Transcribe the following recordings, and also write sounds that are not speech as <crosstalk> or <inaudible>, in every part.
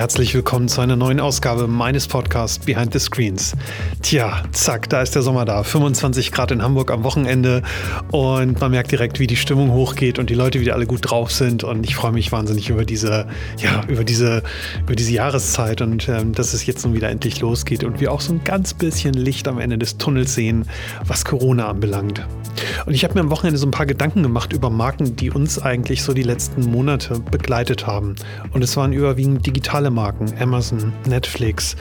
herzlich willkommen zu einer neuen Ausgabe meines Podcasts Behind the Screens. Tja, zack, da ist der Sommer da. 25 Grad in Hamburg am Wochenende und man merkt direkt, wie die Stimmung hochgeht und die Leute wieder alle gut drauf sind und ich freue mich wahnsinnig über diese, ja, über diese, über diese Jahreszeit und ähm, dass es jetzt nun wieder endlich losgeht und wir auch so ein ganz bisschen Licht am Ende des Tunnels sehen, was Corona anbelangt. Und ich habe mir am Wochenende so ein paar Gedanken gemacht über Marken, die uns eigentlich so die letzten Monate begleitet haben. Und es waren überwiegend digitale Marken, Amazon, Netflix,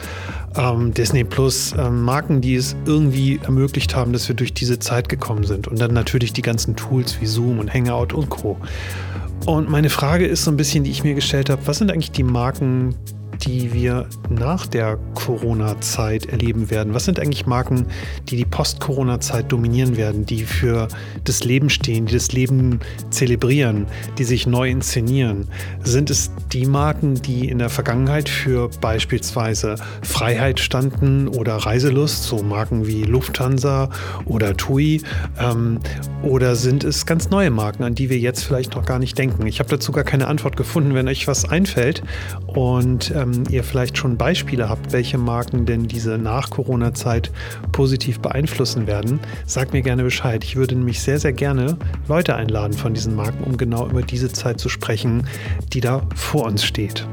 ähm, Disney Plus, ähm, Marken, die es irgendwie ermöglicht haben, dass wir durch diese Zeit gekommen sind. Und dann natürlich die ganzen Tools wie Zoom und Hangout und Co. Und meine Frage ist so ein bisschen, die ich mir gestellt habe, was sind eigentlich die Marken, die wir nach der Corona-Zeit erleben werden? Was sind eigentlich Marken, die die Post-Corona-Zeit dominieren werden, die für das Leben stehen, die das Leben zelebrieren, die sich neu inszenieren? Sind es die Marken, die in der Vergangenheit für beispielsweise Freiheit standen oder Reiselust, so Marken wie Lufthansa oder TUI? Ähm, oder sind es ganz neue Marken, an die wir jetzt vielleicht noch gar nicht denken? Ich habe dazu gar keine Antwort gefunden. Wenn euch was einfällt und ähm, ähm, ihr vielleicht schon Beispiele habt, welche Marken denn diese Nach-Corona-Zeit positiv beeinflussen werden, sagt mir gerne Bescheid. Ich würde nämlich sehr, sehr gerne Leute einladen von diesen Marken, um genau über diese Zeit zu sprechen, die da vor uns steht.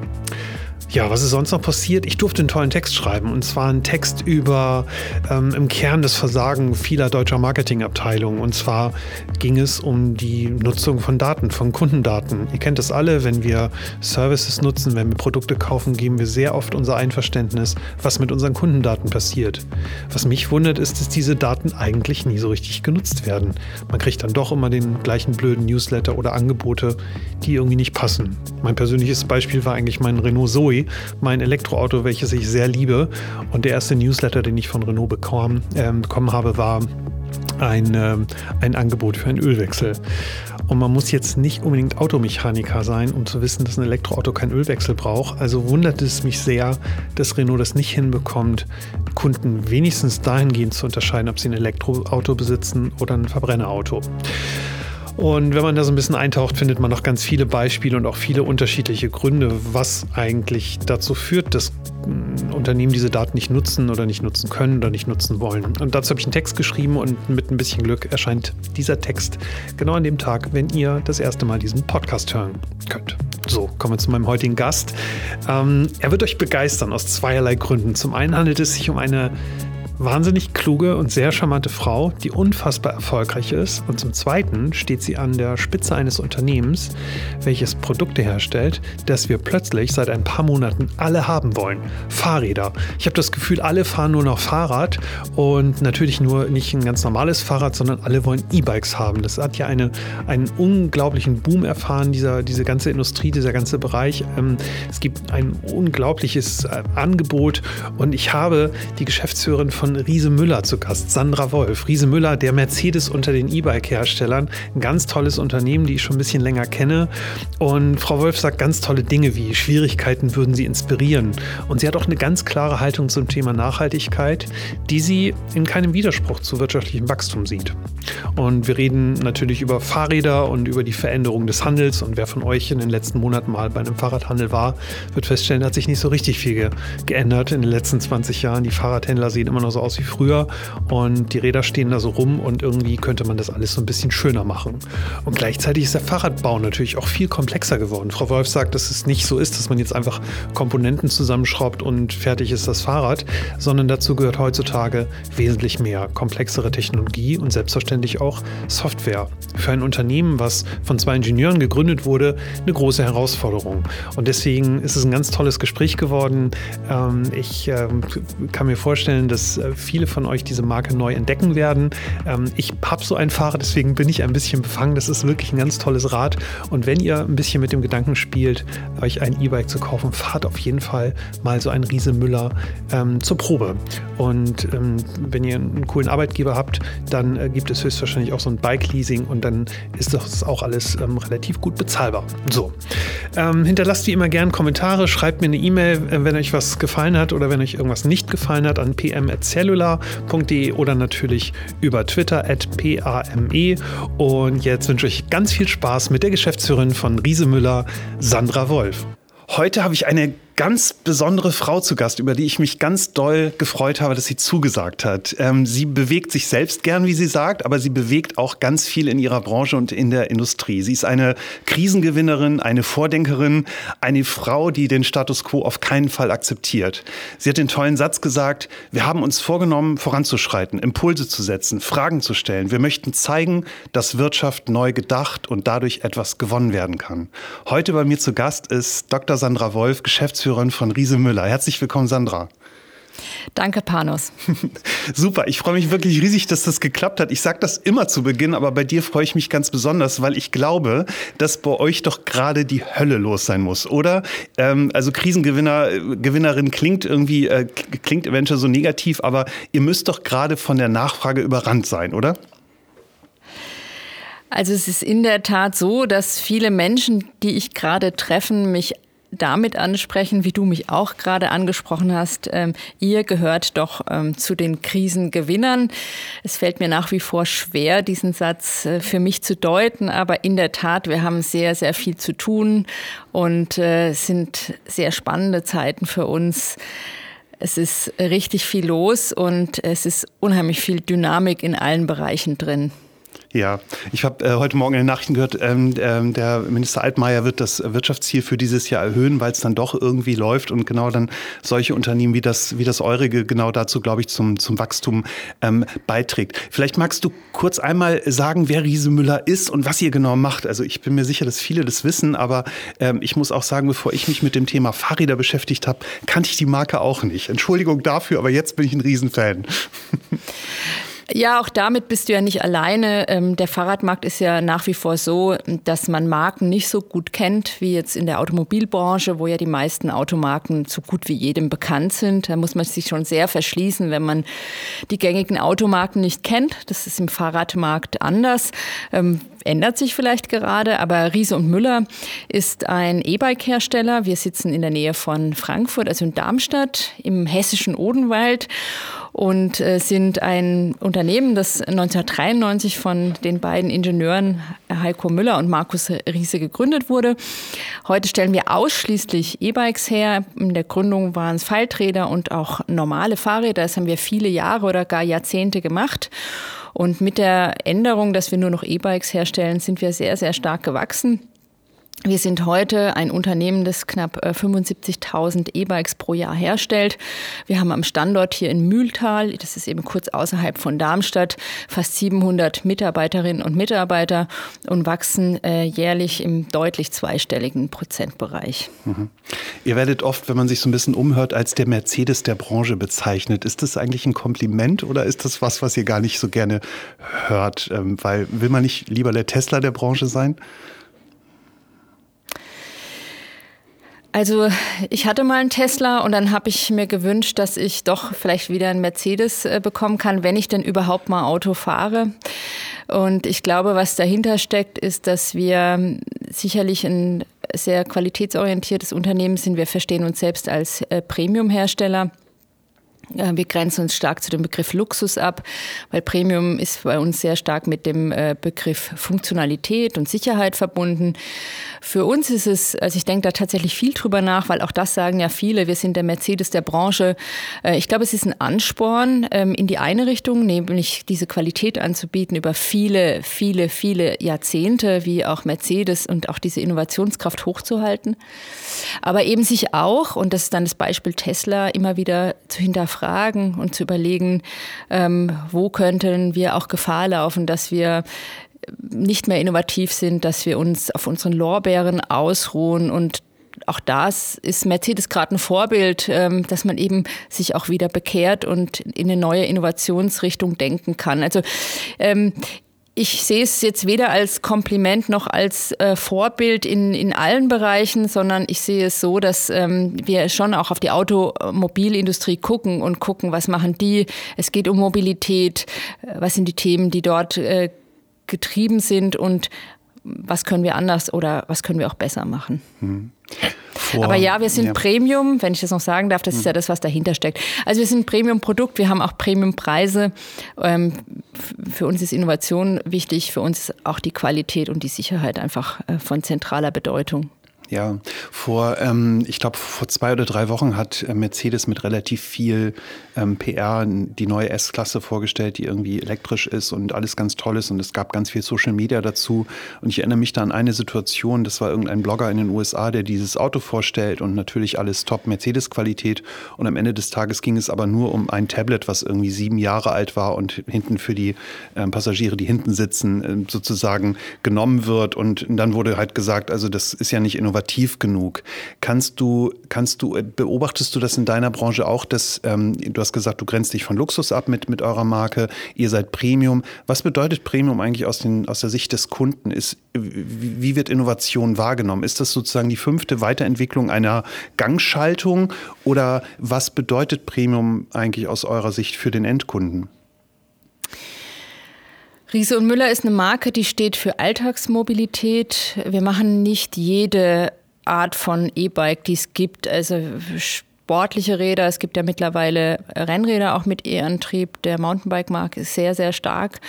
Ja, was ist sonst noch passiert? Ich durfte einen tollen Text schreiben und zwar einen Text über ähm, im Kern das Versagen vieler deutscher Marketingabteilungen. Und zwar ging es um die Nutzung von Daten, von Kundendaten. Ihr kennt das alle, wenn wir Services nutzen, wenn wir Produkte kaufen, geben wir sehr oft unser Einverständnis, was mit unseren Kundendaten passiert. Was mich wundert, ist, dass diese Daten eigentlich nie so richtig genutzt werden. Man kriegt dann doch immer den gleichen blöden Newsletter oder Angebote, die irgendwie nicht passen. Mein persönliches Beispiel war eigentlich mein Renault Zoe mein Elektroauto, welches ich sehr liebe. Und der erste Newsletter, den ich von Renault bekommen, äh, bekommen habe, war ein, äh, ein Angebot für einen Ölwechsel. Und man muss jetzt nicht unbedingt Automechaniker sein, um zu wissen, dass ein Elektroauto keinen Ölwechsel braucht. Also wundert es mich sehr, dass Renault das nicht hinbekommt, Kunden wenigstens dahingehend zu unterscheiden, ob sie ein Elektroauto besitzen oder ein Verbrennerauto. Und wenn man da so ein bisschen eintaucht, findet man noch ganz viele Beispiele und auch viele unterschiedliche Gründe, was eigentlich dazu führt, dass mm, Unternehmen diese Daten nicht nutzen oder nicht nutzen können oder nicht nutzen wollen. Und dazu habe ich einen Text geschrieben und mit ein bisschen Glück erscheint dieser Text genau an dem Tag, wenn ihr das erste Mal diesen Podcast hören könnt. So, kommen wir zu meinem heutigen Gast. Ähm, er wird euch begeistern aus zweierlei Gründen. Zum einen handelt es sich um eine wahnsinnig kluge und sehr charmante Frau, die unfassbar erfolgreich ist. Und zum Zweiten steht sie an der Spitze eines Unternehmens, welches Produkte herstellt, das wir plötzlich seit ein paar Monaten alle haben wollen. Fahrräder. Ich habe das Gefühl, alle fahren nur noch Fahrrad und natürlich nur nicht ein ganz normales Fahrrad, sondern alle wollen E-Bikes haben. Das hat ja eine, einen unglaublichen Boom erfahren, dieser, diese ganze Industrie, dieser ganze Bereich. Ähm, es gibt ein unglaubliches äh, Angebot und ich habe die Geschäftsführerin von von Riese Müller zu Gast, Sandra Wolf. Riese Müller, der Mercedes unter den E-Bike-Herstellern. Ein ganz tolles Unternehmen, die ich schon ein bisschen länger kenne. Und Frau Wolf sagt ganz tolle Dinge wie Schwierigkeiten würden sie inspirieren. Und sie hat auch eine ganz klare Haltung zum Thema Nachhaltigkeit, die sie in keinem Widerspruch zu wirtschaftlichem Wachstum sieht. Und wir reden natürlich über Fahrräder und über die Veränderung des Handels. Und wer von euch in den letzten Monaten mal bei einem Fahrradhandel war, wird feststellen, hat sich nicht so richtig viel geändert in den letzten 20 Jahren. Die Fahrradhändler sehen immer noch so aus wie früher und die Räder stehen da so rum und irgendwie könnte man das alles so ein bisschen schöner machen. Und gleichzeitig ist der Fahrradbau natürlich auch viel komplexer geworden. Frau Wolf sagt, dass es nicht so ist, dass man jetzt einfach Komponenten zusammenschraubt und fertig ist das Fahrrad, sondern dazu gehört heutzutage wesentlich mehr komplexere Technologie und selbstverständlich auch Software. Für ein Unternehmen, was von zwei Ingenieuren gegründet wurde, eine große Herausforderung. Und deswegen ist es ein ganz tolles Gespräch geworden. Ähm, ich ähm, kann mir vorstellen, dass viele von euch diese Marke neu entdecken werden. Ähm, ich habe so ein Fahrrad, deswegen bin ich ein bisschen befangen. Das ist wirklich ein ganz tolles Rad. Und wenn ihr ein bisschen mit dem Gedanken spielt, euch ein E-Bike zu kaufen, fahrt auf jeden Fall mal so ein Riese Müller ähm, zur Probe. Und ähm, wenn ihr einen coolen Arbeitgeber habt, dann äh, gibt es höchstwahrscheinlich auch so ein Bike-Leasing und dann ist das auch alles ähm, relativ gut bezahlbar. So. Ähm, hinterlasst wie immer gerne Kommentare, schreibt mir eine E-Mail, äh, wenn euch was gefallen hat oder wenn euch irgendwas nicht gefallen hat, an pm.cellular.de oder natürlich über Twitter at pame. Und jetzt wünsche ich ganz viel Spaß mit der Geschäftsführerin von Riese Müller, Sandra Wolf. Heute habe ich eine ganz besondere Frau zu Gast, über die ich mich ganz doll gefreut habe, dass sie zugesagt hat. Ähm, sie bewegt sich selbst gern, wie sie sagt, aber sie bewegt auch ganz viel in ihrer Branche und in der Industrie. Sie ist eine Krisengewinnerin, eine Vordenkerin, eine Frau, die den Status quo auf keinen Fall akzeptiert. Sie hat den tollen Satz gesagt, wir haben uns vorgenommen, voranzuschreiten, Impulse zu setzen, Fragen zu stellen. Wir möchten zeigen, dass Wirtschaft neu gedacht und dadurch etwas gewonnen werden kann. Heute bei mir zu Gast ist Dr. Sandra Wolf, Geschäftsführerin von Riese Müller. Herzlich willkommen, Sandra. Danke, Panos. <laughs> Super, ich freue mich wirklich riesig, dass das geklappt hat. Ich sage das immer zu Beginn, aber bei dir freue ich mich ganz besonders, weil ich glaube, dass bei euch doch gerade die Hölle los sein muss, oder? Ähm, also Krisengewinner, Gewinnerin klingt irgendwie, äh, klingt eventuell so negativ, aber ihr müsst doch gerade von der Nachfrage überrannt sein, oder? Also es ist in der Tat so, dass viele Menschen, die ich gerade treffen, mich damit ansprechen, wie du mich auch gerade angesprochen hast. Ähm, ihr gehört doch ähm, zu den Krisengewinnern. Es fällt mir nach wie vor schwer, diesen Satz äh, für mich zu deuten, aber in der Tat, wir haben sehr, sehr viel zu tun und äh, sind sehr spannende Zeiten für uns. Es ist richtig viel los und es ist unheimlich viel Dynamik in allen Bereichen drin. Ja, ich habe äh, heute Morgen in den Nachrichten gehört, ähm, ähm, der Minister Altmaier wird das Wirtschaftsziel für dieses Jahr erhöhen, weil es dann doch irgendwie läuft und genau dann solche Unternehmen wie das, wie das Eurige genau dazu, glaube ich, zum, zum Wachstum ähm, beiträgt. Vielleicht magst du kurz einmal sagen, wer Riese Müller ist und was ihr genau macht. Also ich bin mir sicher, dass viele das wissen, aber ähm, ich muss auch sagen, bevor ich mich mit dem Thema Fahrräder beschäftigt habe, kannte ich die Marke auch nicht. Entschuldigung dafür, aber jetzt bin ich ein Riesenfan. <laughs> Ja, auch damit bist du ja nicht alleine. Ähm, der Fahrradmarkt ist ja nach wie vor so, dass man Marken nicht so gut kennt wie jetzt in der Automobilbranche, wo ja die meisten Automarken so gut wie jedem bekannt sind. Da muss man sich schon sehr verschließen, wenn man die gängigen Automarken nicht kennt. Das ist im Fahrradmarkt anders. Ändert sich vielleicht gerade, aber Riese und Müller ist ein E-Bike-Hersteller. Wir sitzen in der Nähe von Frankfurt, also in Darmstadt, im hessischen Odenwald und äh, sind ein Unternehmen, das 1993 von den beiden Ingenieuren Heiko Müller und Markus Riese gegründet wurde. Heute stellen wir ausschließlich E-Bikes her. In der Gründung waren es Falträder und auch normale Fahrräder. Das haben wir viele Jahre oder gar Jahrzehnte gemacht. Und mit der Änderung, dass wir nur noch E-Bikes herstellen, sind wir sehr, sehr stark gewachsen. Wir sind heute ein Unternehmen, das knapp 75.000 äh, E-Bikes pro Jahr herstellt. Wir haben am Standort hier in Mühltal, das ist eben kurz außerhalb von Darmstadt, fast 700 Mitarbeiterinnen und Mitarbeiter und wachsen äh, jährlich im deutlich zweistelligen Prozentbereich. Mhm. Ihr werdet oft, wenn man sich so ein bisschen umhört, als der Mercedes der Branche bezeichnet. Ist das eigentlich ein Kompliment oder ist das was, was ihr gar nicht so gerne hört? Ähm, weil will man nicht lieber der Tesla der Branche sein? Also ich hatte mal einen Tesla und dann habe ich mir gewünscht, dass ich doch vielleicht wieder einen Mercedes äh, bekommen kann, wenn ich denn überhaupt mal Auto fahre. Und ich glaube, was dahinter steckt, ist, dass wir sicherlich ein sehr qualitätsorientiertes Unternehmen sind. Wir verstehen uns selbst als äh, Premium-Hersteller. Wir grenzen uns stark zu dem Begriff Luxus ab, weil Premium ist bei uns sehr stark mit dem äh, Begriff Funktionalität und Sicherheit verbunden. Für uns ist es, also ich denke da tatsächlich viel drüber nach, weil auch das sagen ja viele, wir sind der Mercedes der Branche. Äh, ich glaube, es ist ein Ansporn ähm, in die eine Richtung, nämlich diese Qualität anzubieten über viele, viele, viele Jahrzehnte, wie auch Mercedes und auch diese Innovationskraft hochzuhalten. Aber eben sich auch, und das ist dann das Beispiel Tesla, immer wieder zu hinterfragen, hinterfragen und zu überlegen, ähm, wo könnten wir auch Gefahr laufen, dass wir nicht mehr innovativ sind, dass wir uns auf unseren Lorbeeren ausruhen und auch das ist Mercedes gerade ein Vorbild, ähm, dass man eben sich auch wieder bekehrt und in eine neue Innovationsrichtung denken kann. Also ähm, ich sehe es jetzt weder als Kompliment noch als äh, Vorbild in, in allen Bereichen, sondern ich sehe es so, dass ähm, wir schon auch auf die Automobilindustrie gucken und gucken, was machen die. Es geht um Mobilität, äh, was sind die Themen, die dort äh, getrieben sind und was können wir anders oder was können wir auch besser machen. Hm. Vor, Aber ja, wir sind ja. Premium, wenn ich das noch sagen darf, das ist ja das, was dahinter steckt. Also wir sind Premium-Produkt, wir haben auch Premium-Preise. Ähm, für uns ist Innovation wichtig, für uns ist auch die Qualität und die Sicherheit einfach äh, von zentraler Bedeutung. Ja, vor, ähm, ich glaube, vor zwei oder drei Wochen hat äh, Mercedes mit relativ viel ähm, PR die neue S-Klasse vorgestellt, die irgendwie elektrisch ist und alles ganz toll ist. Und es gab ganz viel Social Media dazu. Und ich erinnere mich da an eine Situation, das war irgendein Blogger in den USA, der dieses Auto vorstellt und natürlich alles top Mercedes-Qualität. Und am Ende des Tages ging es aber nur um ein Tablet, was irgendwie sieben Jahre alt war und hinten für die ähm, Passagiere, die hinten sitzen, äh, sozusagen genommen wird. Und dann wurde halt gesagt, also das ist ja nicht innovativ innovativ genug. Kannst du, kannst du, beobachtest du das in deiner Branche auch, dass ähm, du hast gesagt, du grenzt dich von Luxus ab mit, mit eurer Marke, ihr seid Premium. Was bedeutet Premium eigentlich aus, den, aus der Sicht des Kunden? Ist, wie wird Innovation wahrgenommen? Ist das sozusagen die fünfte Weiterentwicklung einer Gangschaltung oder was bedeutet Premium eigentlich aus eurer Sicht für den Endkunden? Riese und Müller ist eine Marke, die steht für Alltagsmobilität. Wir machen nicht jede Art von E-Bike, die es gibt. Also sportliche Räder. Es gibt ja mittlerweile Rennräder auch mit E-Antrieb. Der Mountainbike-Markt ist sehr, sehr stark.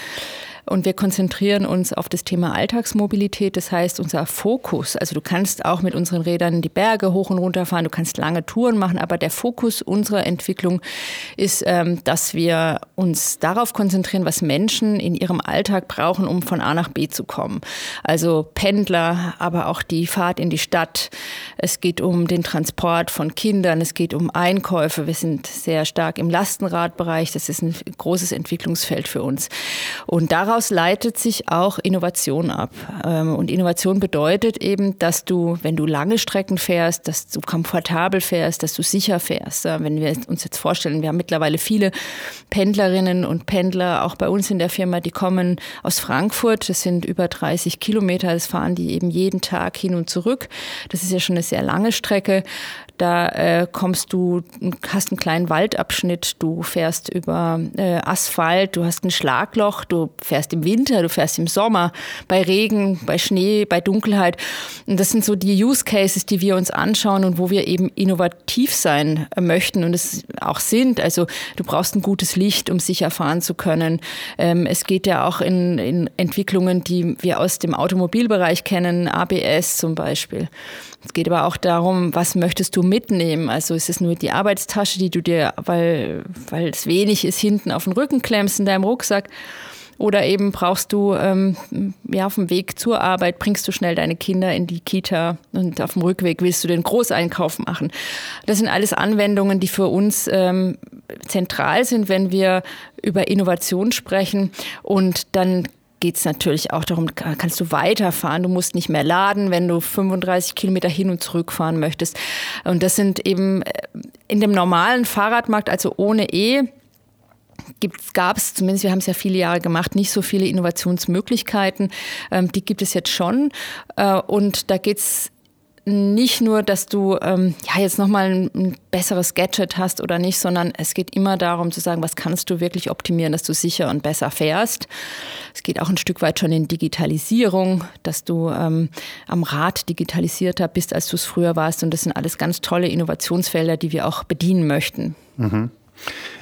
Und wir konzentrieren uns auf das Thema Alltagsmobilität. Das heißt, unser Fokus, also du kannst auch mit unseren Rädern die Berge hoch und runter fahren, du kannst lange Touren machen, aber der Fokus unserer Entwicklung ist, ähm, dass wir uns darauf konzentrieren, was Menschen in ihrem Alltag brauchen, um von A nach B zu kommen. Also Pendler, aber auch die Fahrt in die Stadt. Es geht um den Transport von Kindern, es geht um Einkäufe. Wir sind sehr stark im Lastenradbereich. Das ist ein großes Entwicklungsfeld für uns. Und daraus daraus leitet sich auch Innovation ab. Ähm, und Innovation bedeutet eben, dass du, wenn du lange Strecken fährst, dass du komfortabel fährst, dass du sicher fährst. Wenn wir uns jetzt vorstellen, wir haben mittlerweile viele Pendlerinnen und Pendler, auch bei uns in der Firma, die kommen aus Frankfurt. Das sind über 30 Kilometer. Das fahren die eben jeden Tag hin und zurück. Das ist ja schon eine sehr lange Strecke. Da äh, kommst du, hast einen kleinen Waldabschnitt, du fährst über äh, Asphalt, du hast ein Schlagloch, du fährst im Winter, du fährst im Sommer, bei Regen, bei Schnee, bei Dunkelheit. Und das sind so die Use Cases, die wir uns anschauen und wo wir eben innovativ sein möchten und es auch sind. Also du brauchst ein gutes Licht, um sicher fahren zu können. Ähm, es geht ja auch in, in Entwicklungen, die wir aus dem Automobilbereich kennen, ABS zum Beispiel. Es geht aber auch darum, was möchtest du mitnehmen? Also ist es nur die Arbeitstasche, die du dir, weil, weil es wenig ist, hinten auf den Rücken klemmst in deinem Rucksack? Oder eben brauchst du ähm, ja, auf dem Weg zur Arbeit, bringst du schnell deine Kinder in die Kita und auf dem Rückweg willst du den Großeinkauf machen. Das sind alles Anwendungen, die für uns ähm, zentral sind, wenn wir über Innovation sprechen. Und dann geht es natürlich auch darum, kannst du weiterfahren. Du musst nicht mehr laden, wenn du 35 Kilometer hin und zurück fahren möchtest. Und das sind eben äh, in dem normalen Fahrradmarkt, also ohne E, gab es, zumindest wir haben es ja viele Jahre gemacht, nicht so viele Innovationsmöglichkeiten. Ähm, die gibt es jetzt schon. Äh, und da geht es nicht nur, dass du ähm, ja jetzt nochmal ein, besseres Gadget hast oder nicht, sondern es geht immer darum zu sagen, was kannst du wirklich optimieren, dass du sicher und besser fährst. Es geht auch ein Stück weit schon in Digitalisierung, dass du ähm, am Rad digitalisierter bist, als du es früher warst. Und das sind alles ganz tolle Innovationsfelder, die wir auch bedienen möchten. Mhm.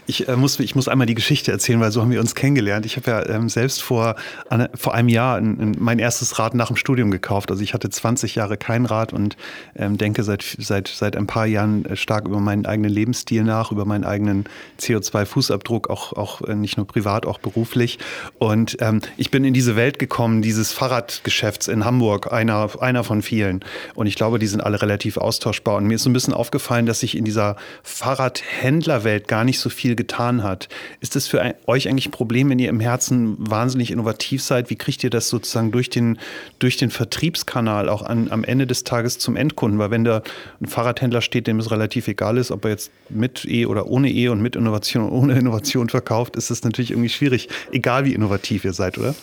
Ich, äh, muss, ich muss einmal die Geschichte erzählen, weil so haben wir uns kennengelernt. Ich habe ja ähm, selbst vor, an, vor einem Jahr ein, ein, mein erstes Rad nach dem Studium gekauft. Also ich hatte 20 Jahre kein Rad und ähm, denke seit, seit, seit ein paar Jahren äh, stark über meinen eigenen Lebensstil nach, über meinen eigenen CO2-Fußabdruck, auch, auch äh, nicht nur privat, auch beruflich. Und ähm, ich bin in diese Welt gekommen, dieses Fahrradgeschäfts in Hamburg, einer, einer von vielen. Und ich glaube, die sind alle relativ austauschbar. Und mir ist so ein bisschen aufgefallen, dass sich in dieser Fahrradhändlerwelt gar nicht so viel getan hat. Ist das für euch eigentlich ein Problem, wenn ihr im Herzen wahnsinnig innovativ seid? Wie kriegt ihr das sozusagen durch den, durch den Vertriebskanal auch an, am Ende des Tages zum Endkunden? Weil wenn da ein Fahrradhändler steht, dem es relativ egal ist, ob er jetzt mit E oder ohne E und mit Innovation und <laughs> ohne Innovation verkauft, ist das natürlich irgendwie schwierig, egal wie innovativ ihr seid, oder?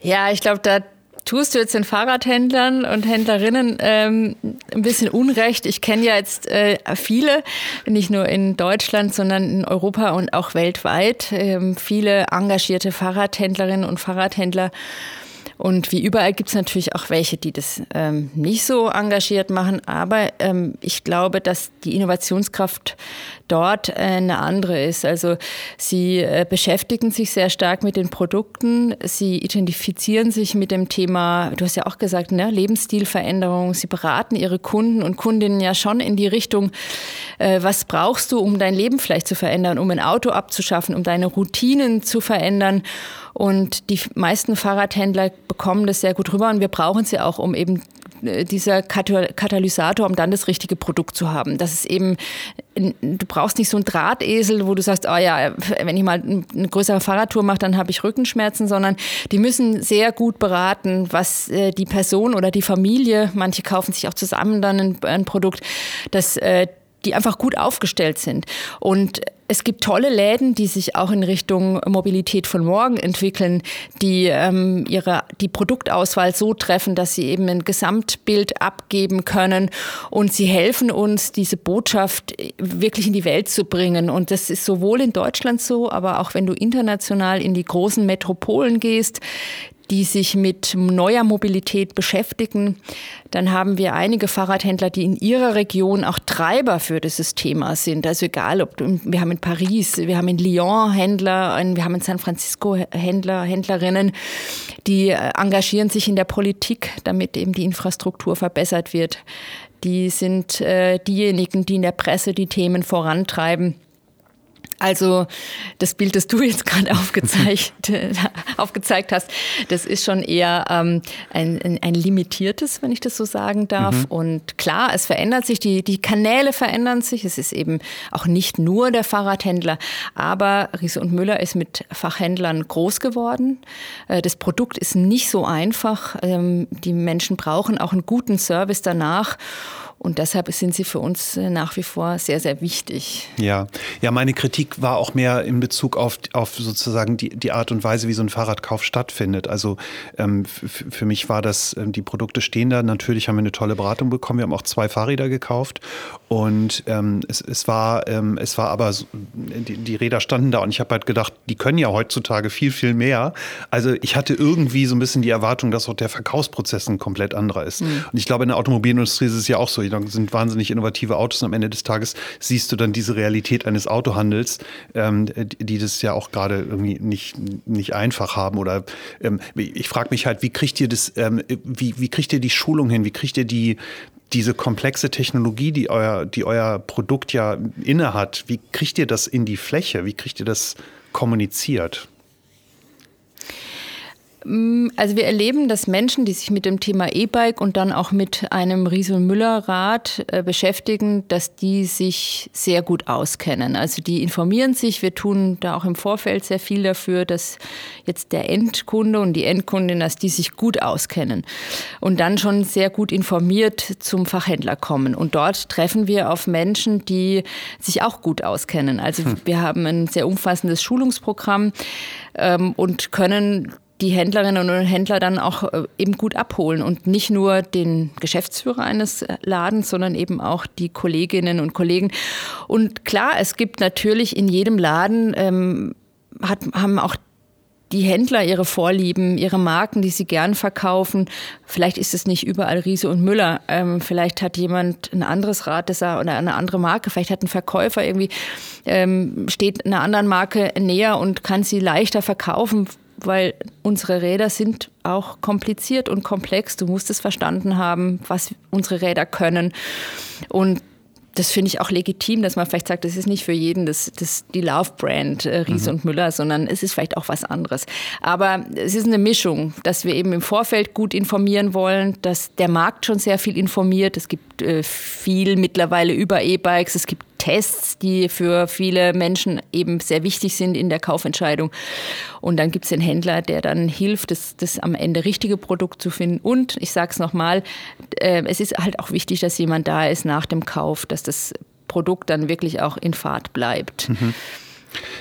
Ja, ich glaube, da tust du jetzt den Fahrradhändlern und Händlerinnen ähm, ein bisschen Unrecht. Ich kenne ja jetzt äh, viele, nicht nur in Deutschland, sondern in Europa und auch weltweit, ähm, viele engagierte Fahrradhändlerinnen und Fahrradhändler. Und wie überall gibt es natürlich auch welche, die das ähm, nicht so engagiert machen. Aber ähm, ich glaube, dass die Innovationskraft dort äh, eine andere ist. Also sie äh, beschäftigen sich sehr stark mit den Produkten. Sie identifizieren sich mit dem Thema, du hast ja auch gesagt, ne, Lebensstilveränderung. Sie beraten ihre Kunden und Kundinnen ja schon in die Richtung, äh, was brauchst du, um dein Leben vielleicht zu verändern, um ein Auto abzuschaffen, um deine Routinen zu verändern. Und die meisten Fahrradhändler bekommen das sehr gut rüber und wir brauchen sie auch, um eben äh, dieser Katalysator, um dann das richtige Produkt zu haben. Das ist eben, du brauchst nicht so einen Drahtesel, wo du sagst, oh ja, wenn ich mal eine größere Fahrradtour mache, dann habe ich Rückenschmerzen, sondern die müssen sehr gut beraten, was äh, die Person oder die Familie, manche kaufen sich auch zusammen dann ein, ein Produkt, dass äh, die einfach gut aufgestellt sind. Und es gibt tolle Läden, die sich auch in Richtung Mobilität von morgen entwickeln, die ähm, ihre, die Produktauswahl so treffen, dass sie eben ein Gesamtbild abgeben können und sie helfen uns, diese Botschaft wirklich in die Welt zu bringen. Und das ist sowohl in Deutschland so, aber auch wenn du international in die großen Metropolen gehst, die sich mit neuer Mobilität beschäftigen. Dann haben wir einige Fahrradhändler, die in ihrer Region auch Treiber für dieses Thema sind. Also egal, ob wir haben in Paris, wir haben in Lyon Händler, wir haben in San Francisco Händler, Händlerinnen, die äh, engagieren sich in der Politik, damit eben die Infrastruktur verbessert wird. Die sind äh, diejenigen, die in der Presse die Themen vorantreiben. Also das Bild, das du jetzt gerade <laughs> aufgezeigt, aufgezeigt hast, das ist schon eher ähm, ein, ein, ein, limitiertes, wenn ich das so sagen darf. Mhm. Und klar, es verändert sich, die, die Kanäle verändern sich. Es ist eben auch nicht nur der Fahrradhändler, aber Riese und Müller ist mit Fachhändlern groß geworden. Äh, das Produkt ist nicht so einfach. Ähm, die Menschen brauchen auch einen guten Service danach. Und deshalb sind sie für uns äh, nach wie vor sehr, sehr wichtig. Ja, ja meine Kritik war auch mehr in Bezug auf, auf sozusagen die, die Art und Weise, wie so ein Fahrradkauf stattfindet. Also ähm, für mich war das, ähm, die Produkte stehen da. Natürlich haben wir eine tolle Beratung bekommen. Wir haben auch zwei Fahrräder gekauft. Und ähm, es, es, war, ähm, es war aber, so, die, die Räder standen da und ich habe halt gedacht, die können ja heutzutage viel, viel mehr. Also ich hatte irgendwie so ein bisschen die Erwartung, dass auch der Verkaufsprozess ein komplett anderer ist. Mhm. Und ich glaube, in der Automobilindustrie ist es ja auch so dann sind wahnsinnig innovative Autos und am Ende des Tages siehst du dann diese Realität eines Autohandels, ähm, die das ja auch gerade irgendwie nicht, nicht einfach haben. Oder ähm, ich frage mich halt, wie kriegt ihr das, ähm, wie, wie kriegt ihr die Schulung hin? Wie kriegt ihr die, diese komplexe Technologie, die euer, die euer Produkt ja inne hat, wie kriegt ihr das in die Fläche? Wie kriegt ihr das kommuniziert? Mm, also wir erleben, dass Menschen, die sich mit dem Thema E-Bike und dann auch mit einem Riesel-Müller-Rad äh, beschäftigen, dass die sich sehr gut auskennen. Also die informieren sich. Wir tun da auch im Vorfeld sehr viel dafür, dass jetzt der Endkunde und die Endkundin, dass die sich gut auskennen und dann schon sehr gut informiert zum Fachhändler kommen. Und dort treffen wir auf Menschen, die sich auch gut auskennen. Also hm. wir haben ein sehr umfassendes Schulungsprogramm ähm, und können die Händlerinnen und Händler dann auch äh, eben gut abholen und nicht nur den Geschäftsführer eines Ladens, sondern eben auch die Kolleginnen und Kollegen. Und klar, es gibt natürlich in jedem Laden ähm, hat, haben auch die Händler ihre Vorlieben, ihre Marken, die sie gern verkaufen. Vielleicht ist es nicht überall Riese und Müller. Ähm, vielleicht hat jemand ein anderes Rad das er, oder eine andere Marke. Vielleicht hat ein Verkäufer irgendwie, ähm, steht einer anderen Marke näher und kann sie leichter verkaufen, weil unsere Räder sind auch kompliziert und komplex. Du musst es verstanden haben, was unsere Räder können. Und das finde ich auch legitim, dass man vielleicht sagt, das ist nicht für jeden das, das die Love-Brand äh, Ries mhm. und Müller, sondern es ist vielleicht auch was anderes. Aber es ist eine Mischung, dass wir eben im Vorfeld gut informieren wollen, dass der Markt schon sehr viel informiert. Es gibt äh, viel mittlerweile über E-Bikes. Es gibt Tests, die für viele Menschen eben sehr wichtig sind in der Kaufentscheidung. Und dann gibt es den Händler, der dann hilft, das, das am Ende richtige Produkt zu finden. Und ich sage es nochmal, äh, es ist halt auch wichtig, dass jemand da ist nach dem Kauf, dass das Produkt dann wirklich auch in Fahrt bleibt. Mhm.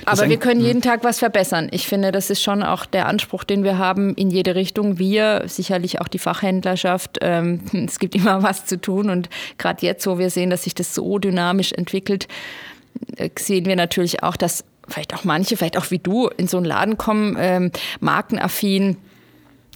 Aber wir können jeden Tag was verbessern. Ich finde, das ist schon auch der Anspruch, den wir haben in jede Richtung. Wir, sicherlich auch die Fachhändlerschaft. Ähm, <laughs> es gibt immer was zu tun. Und gerade jetzt, wo wir sehen, dass sich das so dynamisch entwickelt, äh, sehen wir natürlich auch, dass vielleicht auch manche, vielleicht auch wie du, in so einen Laden kommen, ähm, markenaffin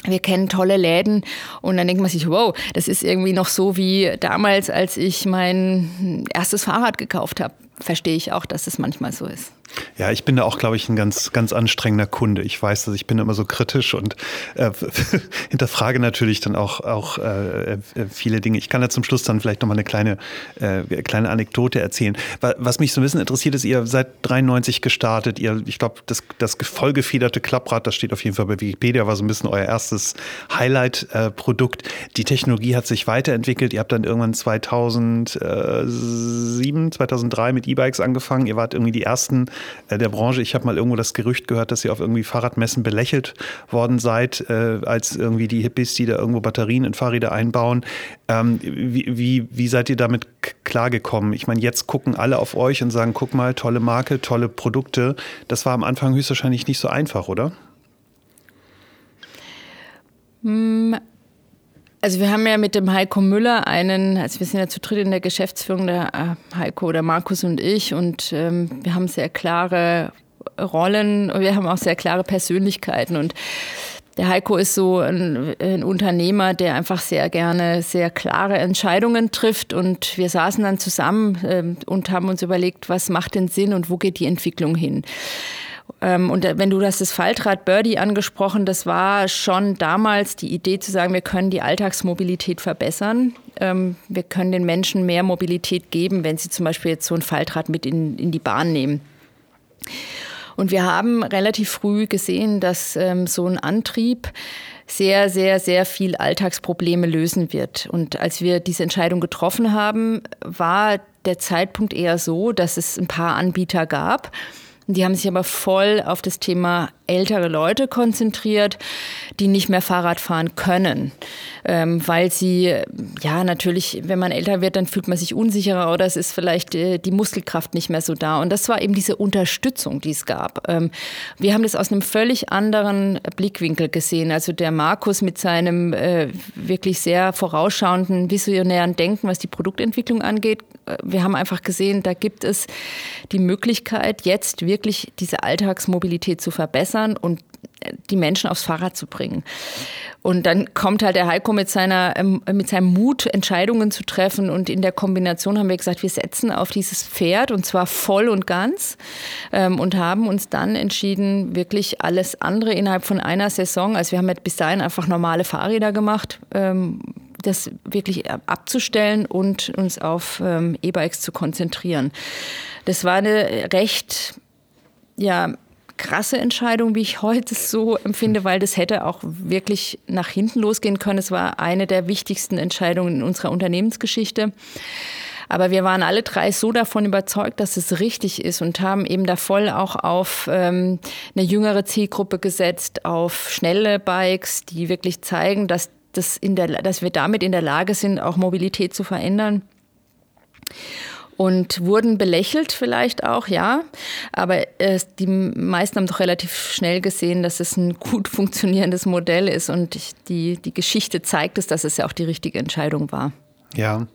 wir kennen tolle Läden und dann denkt man sich, wow, das ist irgendwie noch so wie damals, als ich mein erstes Fahrrad gekauft habe. Verstehe ich auch, dass es manchmal so ist. Ja, ich bin da auch, glaube ich, ein ganz, ganz anstrengender Kunde. Ich weiß, dass ich bin immer so kritisch und äh, <laughs> hinterfrage natürlich dann auch, auch äh, äh, viele Dinge. Ich kann da zum Schluss dann vielleicht noch mal eine kleine, äh, kleine Anekdote erzählen. Was mich so ein bisschen interessiert, ist, ihr seid 93 gestartet. Ihr, ich glaube, das, das vollgefederte Klapprad, das steht auf jeden Fall bei Wikipedia, war so ein bisschen euer erstes Highlight-Produkt. Die Technologie hat sich weiterentwickelt. Ihr habt dann irgendwann 2007, 2003 mit E-Bikes angefangen. Ihr wart irgendwie die ersten äh, der Branche. Ich habe mal irgendwo das Gerücht gehört, dass ihr auf irgendwie Fahrradmessen belächelt worden seid, äh, als irgendwie die Hippies, die da irgendwo Batterien in Fahrräder einbauen. Ähm, wie, wie, wie seid ihr damit klargekommen? Ich meine, jetzt gucken alle auf euch und sagen, guck mal, tolle Marke, tolle Produkte. Das war am Anfang höchstwahrscheinlich nicht so einfach, oder? Hm. Also wir haben ja mit dem Heiko Müller einen, also wir sind ja zu dritt in der Geschäftsführung, der äh, Heiko, der Markus und ich, und ähm, wir haben sehr klare Rollen und wir haben auch sehr klare Persönlichkeiten und der Heiko ist so ein, ein, Unternehmer, der einfach sehr gerne sehr klare Entscheidungen trifft. Und wir saßen dann zusammen äh, und haben uns überlegt, was macht denn Sinn und wo geht die Entwicklung hin. Ähm, und wenn du hast das Faltrad Birdie angesprochen, das war schon damals die Idee zu sagen, wir können die Alltagsmobilität verbessern. Ähm, wir können den Menschen mehr Mobilität geben, wenn sie zum Beispiel jetzt so ein Faltrad mit in, in die Bahn nehmen. Und wir haben relativ früh gesehen, dass ähm, so ein Antrieb sehr, sehr, sehr viel Alltagsprobleme lösen wird. Und als wir diese Entscheidung getroffen haben, war der Zeitpunkt eher so, dass es ein paar Anbieter gab die haben sich aber voll auf das Thema ältere Leute konzentriert, die nicht mehr Fahrrad fahren können, ähm, weil sie, ja, natürlich, wenn man älter wird, dann fühlt man sich unsicherer oder es ist vielleicht äh, die Muskelkraft nicht mehr so da. Und das war eben diese Unterstützung, die es gab. Ähm, wir haben das aus einem völlig anderen Blickwinkel gesehen. Also der Markus mit seinem äh, wirklich sehr vorausschauenden, visionären Denken, was die Produktentwicklung angeht. Äh, wir haben einfach gesehen, da gibt es die Möglichkeit, jetzt wirklich diese Alltagsmobilität zu verbessern und die Menschen aufs Fahrrad zu bringen. Und dann kommt halt der Heiko mit, seiner, ähm, mit seinem Mut, Entscheidungen zu treffen. Und in der Kombination haben wir gesagt, wir setzen auf dieses Pferd und zwar voll und ganz ähm, und haben uns dann entschieden, wirklich alles andere innerhalb von einer Saison, also wir haben bis dahin einfach normale Fahrräder gemacht, ähm, das wirklich abzustellen und uns auf E-Bikes zu konzentrieren. Das war eine recht ja, krasse Entscheidung, wie ich heute so empfinde, weil das hätte auch wirklich nach hinten losgehen können. Es war eine der wichtigsten Entscheidungen in unserer Unternehmensgeschichte. Aber wir waren alle drei so davon überzeugt, dass es richtig ist und haben eben da voll auch auf ähm, eine jüngere Zielgruppe gesetzt, auf schnelle Bikes, die wirklich zeigen, dass, das in der, dass wir damit in der Lage sind, auch Mobilität zu verändern und wurden belächelt vielleicht auch, ja. Aber äh, die meisten haben doch relativ schnell gesehen, dass es ein gut <laughs> funktionierendes Modell ist und die, die Geschichte zeigt es, dass es ja auch die richtige Entscheidung war. Ja,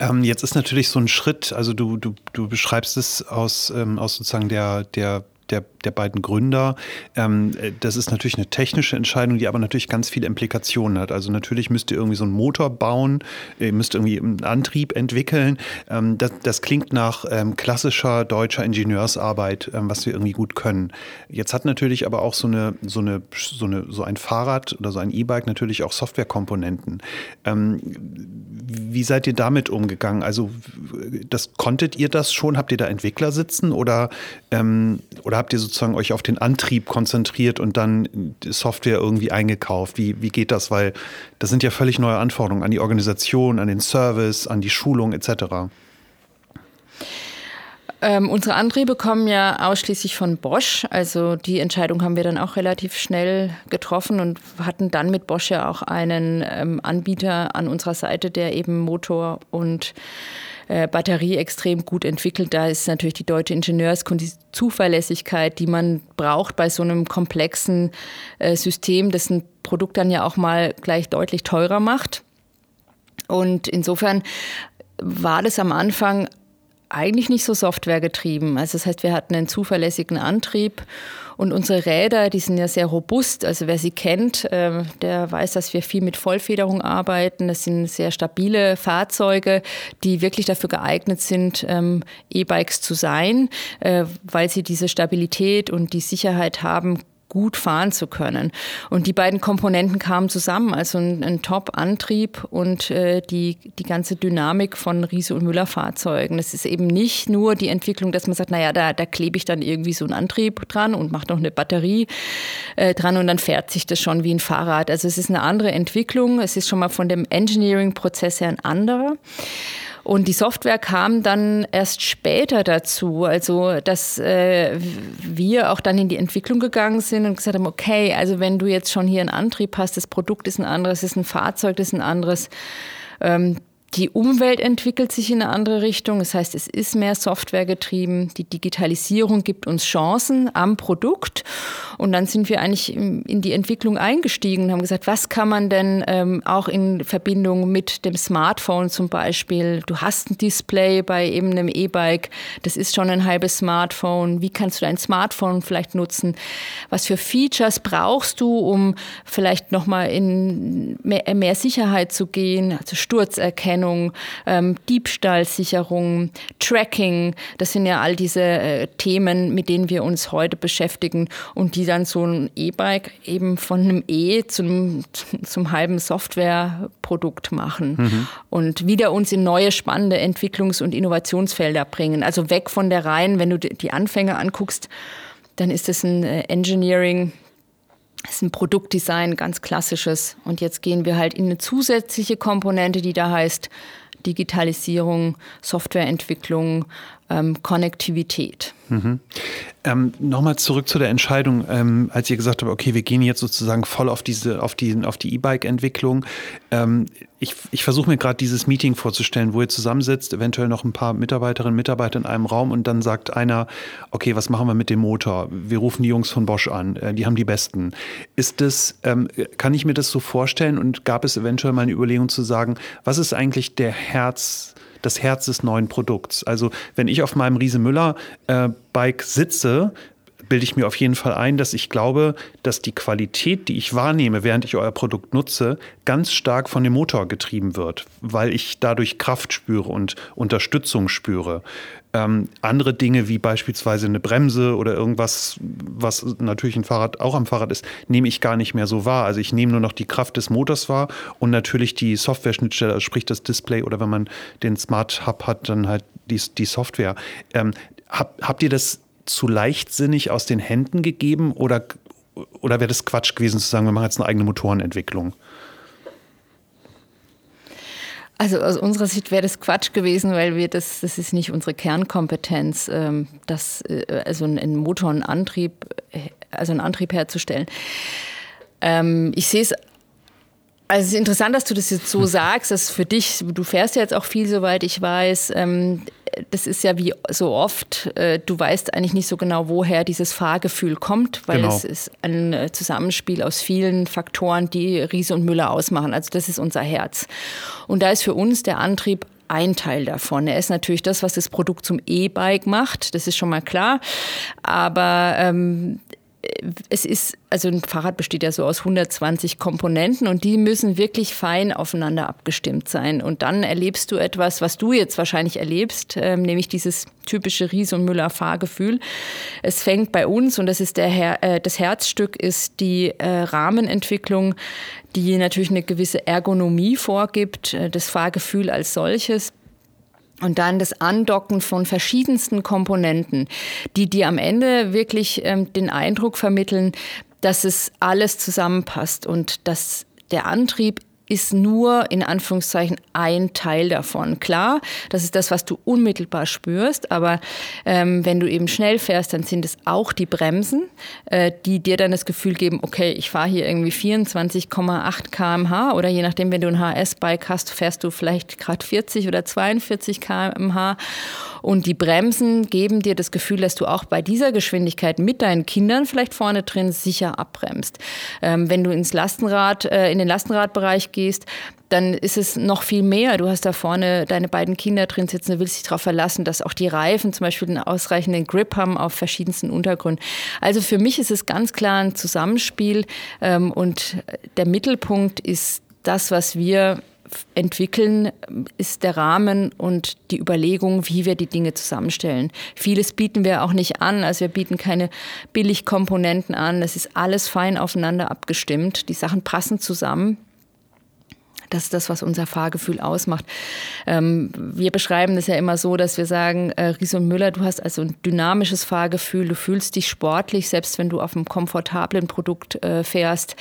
ähm, jetzt ist natürlich so ein Schritt, also du, du, du beschreibst es aus, ähm, aus sozusagen der, der der, der beiden Gründer. Ähm, das ist natürlich eine technische Entscheidung, die aber natürlich ganz viele Implikationen hat. Also natürlich müsst ihr irgendwie so einen Motor bauen, ihr müsst irgendwie einen Antrieb entwickeln. Ähm, das, das, klingt nach ähm, klassischer deutscher Ingenieursarbeit, ähm, was wir irgendwie gut können. Jetzt hat natürlich aber auch so eine, so eine, so eine, so ein Fahrrad oder so ein E-Bike natürlich auch Softwarekomponenten. Ähm, wie seid ihr damit umgegangen? Also das konntet ihr das schon? Habt ihr da Entwickler sitzen oder, ähm, oder habt ihr sozusagen euch auf den Antrieb konzentriert und dann Software irgendwie eingekauft? Wie, wie geht das? Weil das sind ja völlig neue Anforderungen an die Organisation, an den Service, an die Schulung etc. Ähm, unsere Antriebe kommen ja ausschließlich von Bosch. Also die Entscheidung haben wir dann auch relativ schnell getroffen und hatten dann mit Bosch ja auch einen ähm, Anbieter an unserer Seite, der eben Motor und äh, Batterie extrem gut entwickelt. Da ist natürlich die deutsche Ingenieurskunst, die Zuverlässigkeit, die man braucht bei so einem komplexen äh, System, das ein Produkt dann ja auch mal gleich deutlich teurer macht. Und insofern war das am Anfang eigentlich nicht so softwaregetrieben. Also das heißt, wir hatten einen zuverlässigen Antrieb und unsere Räder, die sind ja sehr robust. Also wer sie kennt, äh, der weiß, dass wir viel mit Vollfederung arbeiten. Das sind sehr stabile Fahrzeuge, die wirklich dafür geeignet sind, ähm, E-Bikes zu sein, äh, weil sie diese Stabilität und die Sicherheit haben, gut fahren zu können. Und die beiden Komponenten kamen zusammen, also ein, ein Top-Antrieb und äh, die, die ganze Dynamik von Riese und Müller Fahrzeugen. Es ist eben nicht nur die Entwicklung, dass man sagt, naja, da, da klebe ich dann irgendwie so einen Antrieb dran und mache noch eine Batterie äh, dran und dann fährt sich das schon wie ein Fahrrad. Also es ist eine andere Entwicklung. Es ist schon mal von dem Engineering-Prozess her ein anderer. Und die Software kam dann erst später dazu, also dass äh, wir auch dann in die Entwicklung gegangen sind und gesagt haben, okay, also wenn du jetzt schon hier einen Antrieb hast, das Produkt ist ein anderes, ist ein Fahrzeug, ist ein anderes, ähm, die Umwelt entwickelt sich in eine andere Richtung. Das heißt, es ist mehr Software getrieben. Die Digitalisierung gibt uns Chancen am Produkt. Und dann sind wir eigentlich in die Entwicklung eingestiegen und haben gesagt, was kann man denn ähm, auch in Verbindung mit dem Smartphone zum Beispiel? Du hast ein Display bei eben einem E-Bike. Das ist schon ein halbes Smartphone. Wie kannst du dein Smartphone vielleicht nutzen? Was für Features brauchst du, um vielleicht nochmal in mehr, mehr Sicherheit zu gehen? Also Sturzerkennung Erkennung, ähm, Diebstahlsicherung, Tracking. Das sind ja all diese äh, Themen, mit denen wir uns heute beschäftigen und die dann so ein E-Bike eben von einem E zum, zum halben Softwareprodukt machen mhm. und wieder uns in neue spannende Entwicklungs- und Innovationsfelder bringen. Also weg von der reinen, wenn du die Anfänge anguckst, dann ist es ein äh, Engineering, ist ein Produktdesign, ganz klassisches. Und jetzt gehen wir halt in eine zusätzliche Komponente, die da heißt Digitalisierung, Softwareentwicklung, ähm, Konnektivität. Mhm. Ähm, Nochmal zurück zu der Entscheidung, ähm, als ihr gesagt habt, okay, wir gehen jetzt sozusagen voll auf diese, auf die, auf die E-Bike-Entwicklung. Ähm, ich, ich versuche mir gerade dieses Meeting vorzustellen, wo ihr zusammensitzt, eventuell noch ein paar Mitarbeiterinnen und Mitarbeiter in einem Raum und dann sagt einer, okay, was machen wir mit dem Motor? Wir rufen die Jungs von Bosch an, äh, die haben die besten. Ist das, ähm, kann ich mir das so vorstellen und gab es eventuell mal eine Überlegung zu sagen, was ist eigentlich der Herz, das Herz des neuen Produkts. Also wenn ich auf meinem Riese Müller äh, Bike sitze, bilde ich mir auf jeden Fall ein, dass ich glaube, dass die Qualität, die ich wahrnehme, während ich euer Produkt nutze, ganz stark von dem Motor getrieben wird, weil ich dadurch Kraft spüre und Unterstützung spüre. Ähm, andere Dinge wie beispielsweise eine Bremse oder irgendwas, was natürlich ein Fahrrad auch am Fahrrad ist, nehme ich gar nicht mehr so wahr. Also ich nehme nur noch die Kraft des Motors wahr und natürlich die Software-Schnittstelle, also sprich das Display oder wenn man den Smart Hub hat, dann halt die, die Software. Ähm, hab, habt ihr das zu leichtsinnig aus den Händen gegeben oder, oder wäre das Quatsch gewesen zu sagen, wir machen jetzt eine eigene Motorenentwicklung? Also aus unserer Sicht wäre das Quatsch gewesen, weil wir das, das ist nicht unsere Kernkompetenz, ähm, das, äh, also einen Motor, Antrieb, äh, also einen Antrieb herzustellen. Ähm, ich sehe es also es ist interessant, dass du das jetzt so sagst, dass für dich, du fährst ja jetzt auch viel, soweit ich weiß. Ähm, das ist ja wie so oft, äh, du weißt eigentlich nicht so genau, woher dieses Fahrgefühl kommt, weil genau. es ist ein äh, Zusammenspiel aus vielen Faktoren, die Riese und Müller ausmachen. Also das ist unser Herz. Und da ist für uns der Antrieb ein Teil davon. Er ist natürlich das, was das Produkt zum E-Bike macht, das ist schon mal klar. Aber ähm, es ist, also ein Fahrrad besteht ja so aus 120 Komponenten und die müssen wirklich fein aufeinander abgestimmt sein. Und dann erlebst du etwas, was du jetzt wahrscheinlich erlebst, ähm, nämlich dieses typische Ries- und Müller-Fahrgefühl. Es fängt bei uns, und das ist der Her äh, das Herzstück, ist die äh, Rahmenentwicklung, die natürlich eine gewisse Ergonomie vorgibt, äh, das Fahrgefühl als solches. Und dann das Andocken von verschiedensten Komponenten, die dir am Ende wirklich ähm, den Eindruck vermitteln, dass es alles zusammenpasst und dass der Antrieb ist nur in Anführungszeichen ein Teil davon. Klar, das ist das, was du unmittelbar spürst, aber ähm, wenn du eben schnell fährst, dann sind es auch die Bremsen, äh, die dir dann das Gefühl geben, okay, ich fahre hier irgendwie 24,8 km/h oder je nachdem, wenn du ein HS-Bike hast, fährst du vielleicht gerade 40 oder 42 km/h und die Bremsen geben dir das Gefühl, dass du auch bei dieser Geschwindigkeit mit deinen Kindern vielleicht vorne drin sicher abbremst. Ähm, wenn du ins Lastenrad, äh, in den Lastenradbereich gehst, dann ist es noch viel mehr. Du hast da vorne deine beiden Kinder drin sitzen, du willst dich darauf verlassen, dass auch die Reifen zum Beispiel einen ausreichenden Grip haben auf verschiedensten Untergründen. Also für mich ist es ganz klar ein Zusammenspiel ähm, und der Mittelpunkt ist das, was wir entwickeln, ist der Rahmen und die Überlegung, wie wir die Dinge zusammenstellen. Vieles bieten wir auch nicht an, also wir bieten keine Billigkomponenten an. Es ist alles fein aufeinander abgestimmt. Die Sachen passen zusammen. Das ist das, was unser Fahrgefühl ausmacht. Ähm, wir beschreiben das ja immer so, dass wir sagen, äh, Ries und Müller, du hast also ein dynamisches Fahrgefühl, du fühlst dich sportlich, selbst wenn du auf einem komfortablen Produkt äh, fährst.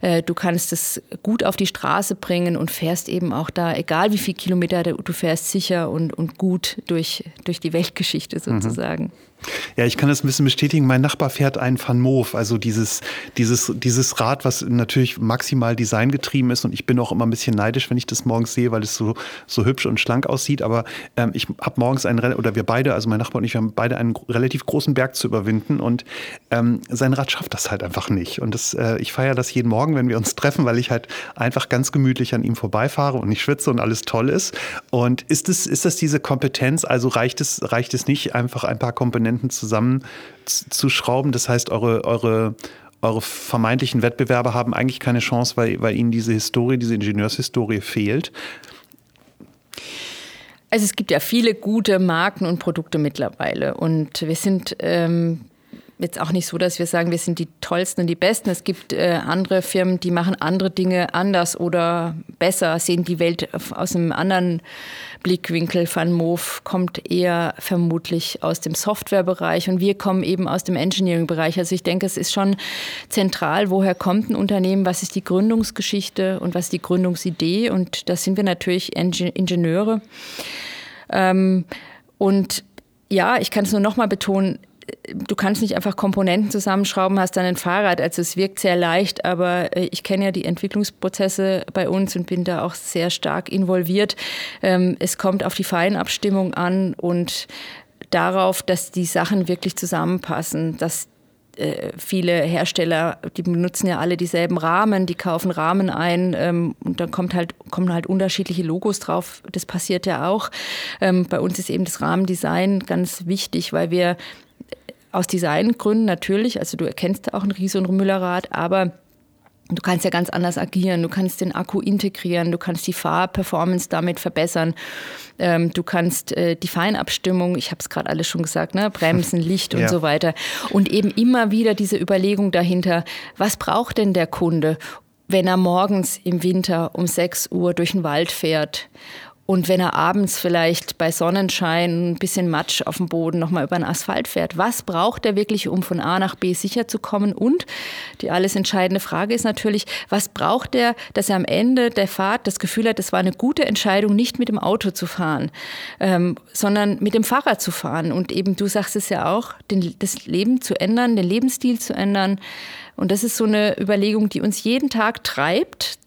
Äh, du kannst es gut auf die Straße bringen und fährst eben auch da, egal wie viele Kilometer du fährst, sicher und, und gut durch, durch die Weltgeschichte mhm. sozusagen. Mhm. Ja, ich kann das ein bisschen bestätigen. Mein Nachbar fährt einen Van Moof, also dieses, dieses, dieses Rad, was natürlich maximal designgetrieben ist. Und ich bin auch immer ein bisschen neidisch, wenn ich das morgens sehe, weil es so, so hübsch und schlank aussieht. Aber ähm, ich habe morgens einen, oder wir beide, also mein Nachbar und ich, wir haben beide einen relativ großen Berg zu überwinden. Und ähm, sein Rad schafft das halt einfach nicht. Und das, äh, ich feiere das jeden Morgen, wenn wir uns treffen, weil ich halt einfach ganz gemütlich an ihm vorbeifahre und ich schwitze und alles toll ist. Und ist es, ist das diese Kompetenz? Also reicht es, reicht es nicht, einfach ein paar Komponenten Komponenten zusammenzuschrauben. Das heißt, eure, eure, eure vermeintlichen Wettbewerber haben eigentlich keine Chance, weil, weil ihnen diese Historie, diese Ingenieurshistorie fehlt. Also es gibt ja viele gute Marken und Produkte mittlerweile und wir sind ähm, jetzt auch nicht so, dass wir sagen, wir sind die tollsten und die besten. Es gibt äh, andere Firmen, die machen andere Dinge anders oder besser, sehen die Welt aus einem anderen Blickwinkel. Van Moof kommt eher vermutlich aus dem Softwarebereich und wir kommen eben aus dem Engineering-Bereich. Also ich denke, es ist schon zentral, woher kommt ein Unternehmen, was ist die Gründungsgeschichte und was ist die Gründungsidee und da sind wir natürlich Ingenieure. Ähm, und ja, ich kann es nur noch mal betonen, du kannst nicht einfach Komponenten zusammenschrauben, hast dann ein Fahrrad. Also es wirkt sehr leicht, aber äh, ich kenne ja die Entwicklungsprozesse bei uns und bin da auch sehr stark involviert. Ähm, es kommt auf die Feinabstimmung an und darauf, dass die Sachen wirklich zusammenpassen, dass äh, viele Hersteller, die benutzen ja alle dieselben Rahmen, die kaufen Rahmen ein ähm, und dann kommt halt, kommen halt unterschiedliche Logos drauf. Das passiert ja auch. Ähm, bei uns ist eben das Rahmendesign ganz wichtig, weil wir aus Designgründen natürlich, also du erkennst auch ein Riese- und Müllerrad, aber Du kannst ja ganz anders agieren. Du kannst den Akku integrieren. Du kannst die Fahrperformance damit verbessern. Ähm, du kannst äh, die Feinabstimmung, ich habe es gerade alles schon gesagt, ne? Bremsen, Licht und ja. so weiter. Und eben immer wieder diese Überlegung dahinter, was braucht denn der Kunde, wenn er morgens im Winter um 6 Uhr durch den Wald fährt und wenn er abends vielleicht bei Sonnenschein ein bisschen Matsch auf dem Boden nochmal über den Asphalt fährt, was braucht er wirklich, um von A nach B sicher zu kommen? Und die alles entscheidende Frage ist natürlich, was braucht er, dass er am Ende der Fahrt das Gefühl hat, es war eine gute Entscheidung, nicht mit dem Auto zu fahren, ähm, sondern mit dem Fahrrad zu fahren. Und eben, du sagst es ja auch, den, das Leben zu ändern, den Lebensstil zu ändern. Und das ist so eine Überlegung, die uns jeden Tag treibt,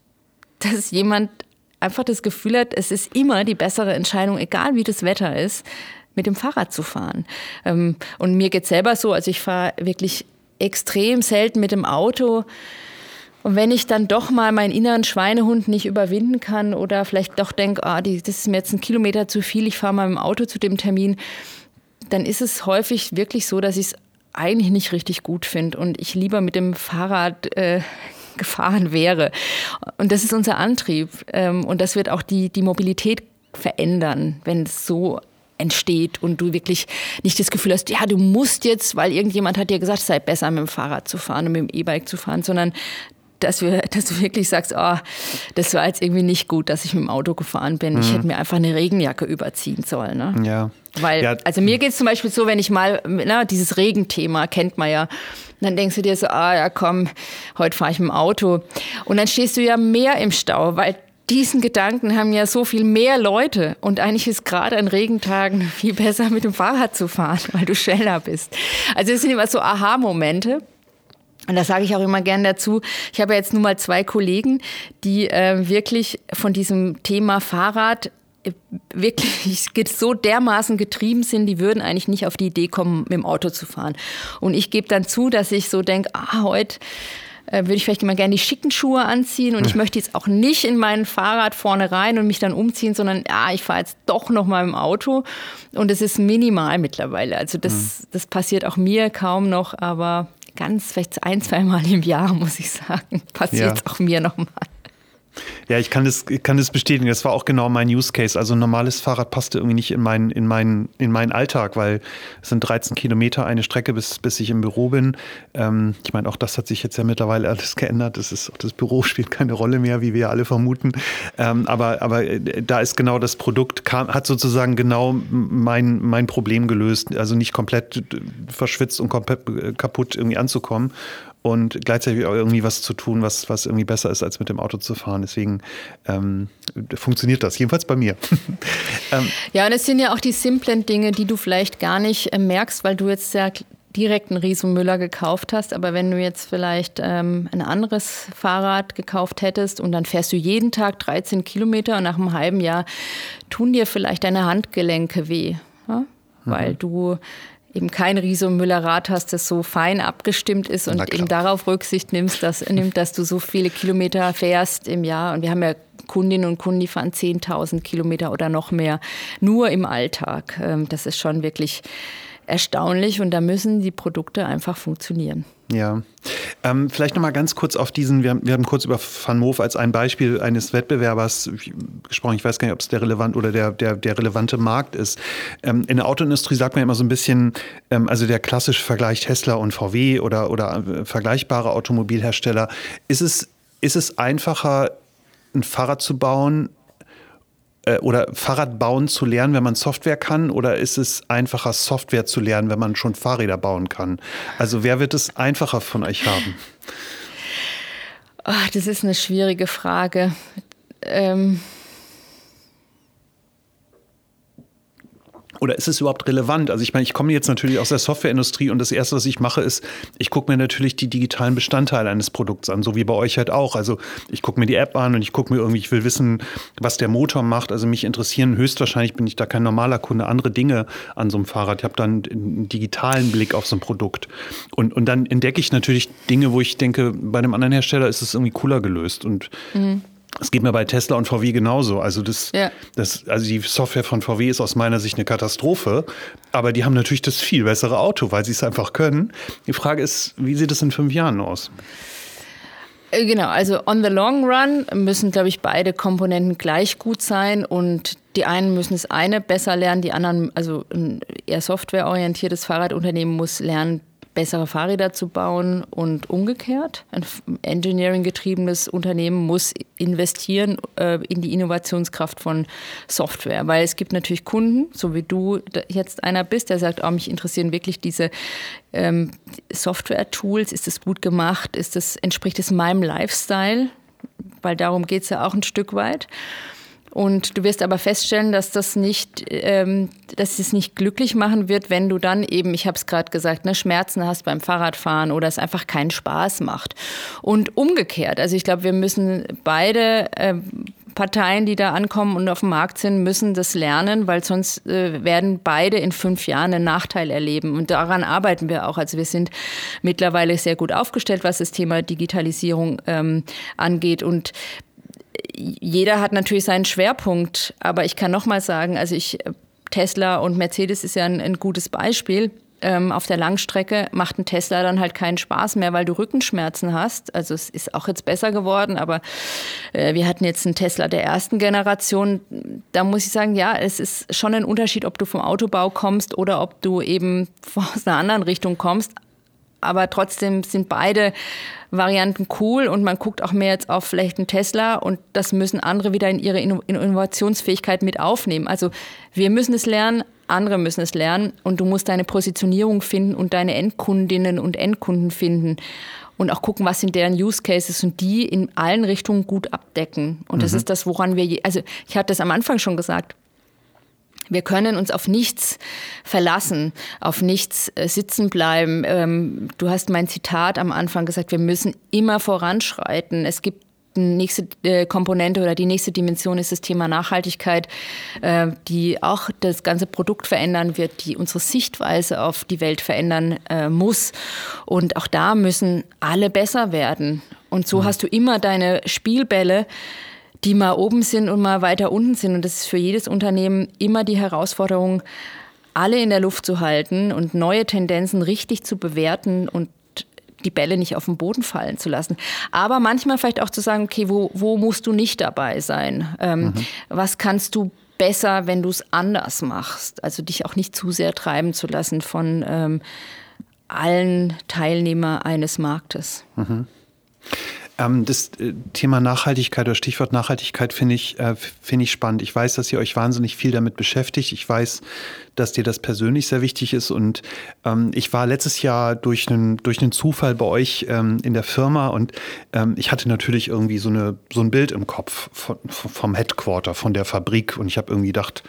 dass jemand einfach das Gefühl hat, es ist immer die bessere Entscheidung, egal wie das Wetter ist, mit dem Fahrrad zu fahren. Ähm, und mir geht selber so, also ich fahre wirklich extrem selten mit dem Auto. Und wenn ich dann doch mal meinen inneren Schweinehund nicht überwinden kann oder vielleicht doch denke, ah, das ist mir jetzt ein Kilometer zu viel, ich fahre mal mit dem Auto zu dem Termin, dann ist es häufig wirklich so, dass ich es eigentlich nicht richtig gut finde und ich lieber mit dem Fahrrad äh, <laughs> gefahren wäre. Und das ist unser Antrieb. Ähm, und das wird auch die, die Mobilität verändern, wenn es so entsteht und du wirklich nicht das Gefühl hast, ja, du musst jetzt, weil irgendjemand hat dir gesagt, es sei besser mit dem Fahrrad zu fahren und mit dem E-Bike zu fahren, sondern dass, wir, <laughs> dass du wirklich sagst, oh, das war jetzt irgendwie nicht gut, dass ich mit dem Auto gefahren bin. Mhm. Ich hätte mir einfach eine Regenjacke überziehen sollen. Ne? Ja. Weil, ja. also mir geht es zum Beispiel so, wenn ich mal, na, dieses Regenthema kennt man ja, dann denkst du dir so, ah ja komm, heute fahre ich mit dem Auto. Und dann stehst du ja mehr im Stau, weil diesen Gedanken haben ja so viel mehr Leute. Und eigentlich ist gerade an Regentagen <laughs> viel besser mit dem Fahrrad zu fahren, weil du schneller bist. Also es sind immer so Aha-Momente. Und da sage ich auch immer gern dazu, ich habe ja jetzt nur mal zwei Kollegen, die äh, wirklich von diesem Thema Fahrrad äh, wirklich <laughs> so dermaßen getrieben sind, die würden eigentlich nicht auf die Idee kommen, mit dem Auto zu fahren. Und ich gebe dann zu, dass ich so denke, ah, heute äh, würde ich vielleicht immer gerne die schicken Schuhe anziehen und ich möchte jetzt auch nicht in mein Fahrrad vorne rein und mich dann umziehen, sondern ja, ich fahre jetzt doch noch mal im Auto und es ist minimal mittlerweile. Also das, mhm. das passiert auch mir kaum noch, aber ganz vielleicht ein, zwei Mal im Jahr, muss ich sagen, passiert es ja. auch mir noch mal. Ja, ich kann das, ich kann das bestätigen. Das war auch genau mein Use Case. Also ein normales Fahrrad passte irgendwie nicht in meinen, in meinen, in meinen Alltag, weil es sind 13 Kilometer eine Strecke, bis, bis ich im Büro bin. Ähm, ich meine, auch das hat sich jetzt ja mittlerweile alles geändert. Das, ist, das Büro <laughs> spielt keine Rolle mehr, wie wir alle vermuten. Ähm, aber, aber äh, da ist genau das Produkt, kam, hat sozusagen genau mein, mein Problem gelöst. Also nicht komplett verschwitzt und komplett äh, kaputt irgendwie anzukommen und gleichzeitig auch irgendwie was zu tun, was, was irgendwie besser ist, als mit dem Auto zu fahren. Deswegen ähm, funktioniert das, jedenfalls bei mir. <laughs> ähm, ja, und es sind ja auch die simplen Dinge, die du vielleicht gar nicht äh, merkst, weil du jetzt ja direkt einen Riesen Müller gekauft hast, aber wenn du jetzt vielleicht ähm, ein anderes Fahrrad gekauft hättest und dann fährst du jeden Tag 13 Kilometer und nach einem halben Jahr tun dir vielleicht deine Handgelenke weh, ja? weil mhm. du eben kein Riso Müller Rad hast, das so fein abgestimmt ist und eben darauf Rücksicht nimmst, dass, <laughs> nimmt, dass du so viele Kilometer fährst im Jahr. Und wir haben ja Kundinnen und Kunden, die fahren 10.000 Kilometer oder noch mehr nur im Alltag. Ähm, das ist schon wirklich erstaunlich und da müssen die Produkte einfach funktionieren. Ja. Ähm, vielleicht noch mal ganz kurz auf diesen, wir haben, wir haben kurz über Van Moof als ein Beispiel eines Wettbewerbers gesprochen. Ich weiß gar nicht, ob es der relevant oder der, der, der relevante Markt ist. Ähm, in der Autoindustrie sagt man immer so ein bisschen, ähm, also der klassische Vergleich Tesla und VW oder, oder äh, vergleichbare Automobilhersteller. Ist es, ist es einfacher, ein Fahrrad zu bauen, äh, oder Fahrrad bauen zu lernen, wenn man Software kann? Oder ist es einfacher, Software zu lernen, wenn man schon Fahrräder bauen kann? Also wer wird es einfacher von euch haben? Oh, das ist eine schwierige Frage. Ähm Oder ist es überhaupt relevant? Also ich meine, ich komme jetzt natürlich aus der Softwareindustrie und das Erste, was ich mache, ist, ich gucke mir natürlich die digitalen Bestandteile eines Produkts an, so wie bei euch halt auch. Also ich gucke mir die App an und ich gucke mir irgendwie, ich will wissen, was der Motor macht. Also mich interessieren höchstwahrscheinlich, bin ich da kein normaler Kunde, andere Dinge an so einem Fahrrad. Ich habe dann einen digitalen Blick auf so ein Produkt. Und, und dann entdecke ich natürlich Dinge, wo ich denke, bei einem anderen Hersteller ist es irgendwie cooler gelöst. Und mhm. Es geht mir bei Tesla und VW genauso. Also das, ja. das, also die Software von VW ist aus meiner Sicht eine Katastrophe, aber die haben natürlich das viel bessere Auto, weil sie es einfach können. Die Frage ist, wie sieht es in fünf Jahren aus? Äh, genau, also on the long run müssen, glaube ich, beide Komponenten gleich gut sein und die einen müssen das eine besser lernen, die anderen, also ein eher softwareorientiertes Fahrradunternehmen muss lernen, bessere Fahrräder zu bauen und umgekehrt. Ein engineering-getriebenes Unternehmen muss investieren äh, in die Innovationskraft von Software, weil es gibt natürlich Kunden, so wie du jetzt einer bist, der sagt, oh, mich interessieren wirklich diese ähm, Software-Tools, ist es gut gemacht, ist es, entspricht es meinem Lifestyle, weil darum geht es ja auch ein Stück weit. Und du wirst aber feststellen, dass das nicht, ähm, dass es nicht glücklich machen wird, wenn du dann eben, ich habe es gerade gesagt, ne, Schmerzen hast beim Fahrradfahren oder es einfach keinen Spaß macht. Und umgekehrt, also ich glaube, wir müssen beide äh, Parteien, die da ankommen und auf dem Markt sind, müssen das lernen, weil sonst äh, werden beide in fünf Jahren einen Nachteil erleben. Und daran arbeiten wir auch. Also wir sind mittlerweile sehr gut aufgestellt, was das Thema Digitalisierung ähm, angeht. Und jeder hat natürlich seinen Schwerpunkt, aber ich kann noch mal sagen, also ich Tesla und Mercedes ist ja ein, ein gutes Beispiel. Ähm, auf der Langstrecke macht ein Tesla dann halt keinen Spaß mehr, weil du Rückenschmerzen hast. Also es ist auch jetzt besser geworden, aber äh, wir hatten jetzt einen Tesla der ersten Generation. Da muss ich sagen, ja, es ist schon ein Unterschied, ob du vom Autobau kommst oder ob du eben <laughs> aus einer anderen Richtung kommst. Aber trotzdem sind beide Varianten cool und man guckt auch mehr jetzt auf vielleicht einen Tesla und das müssen andere wieder in ihre Innovationsfähigkeit mit aufnehmen. Also wir müssen es lernen, andere müssen es lernen und du musst deine Positionierung finden und deine Endkundinnen und Endkunden finden und auch gucken, was sind deren Use Cases und die in allen Richtungen gut abdecken. Und mhm. das ist das, woran wir, je, also ich hatte das am Anfang schon gesagt, wir können uns auf nichts verlassen, auf nichts äh, sitzen bleiben. Ähm, du hast mein Zitat am Anfang gesagt, wir müssen immer voranschreiten. Es gibt nächste äh, Komponente oder die nächste Dimension ist das Thema Nachhaltigkeit, äh, die auch das ganze Produkt verändern wird, die unsere Sichtweise auf die Welt verändern muss. Und auch da müssen alle besser werden. Und so mhm. hast du immer deine Spielbälle, die mal oben sind und mal weiter unten sind. Und das ist für jedes Unternehmen immer die Herausforderung, alle in der Luft zu halten und neue Tendenzen richtig zu bewerten und die Bälle nicht auf den Boden fallen zu lassen. Aber manchmal vielleicht auch zu sagen, okay, wo, wo musst du nicht dabei sein? Ähm, mhm. Was kannst du besser, wenn du es anders machst? Also dich auch nicht zu sehr treiben zu lassen von ähm, allen Teilnehmern eines Marktes. Mhm. Ähm, das äh, Thema Nachhaltigkeit oder Stichwort Nachhaltigkeit finde ich, äh, finde ich spannend. Ich weiß, dass ihr euch wahnsinnig viel damit beschäftigt. Ich weiß, dass dir das persönlich sehr wichtig ist. Und ähm, ich war letztes Jahr durch einen, durch einen Zufall bei euch ähm, in der Firma und ich hatte natürlich irgendwie so, eine, so ein Bild im Kopf vom Headquarter, von der Fabrik. Und ich habe irgendwie gedacht,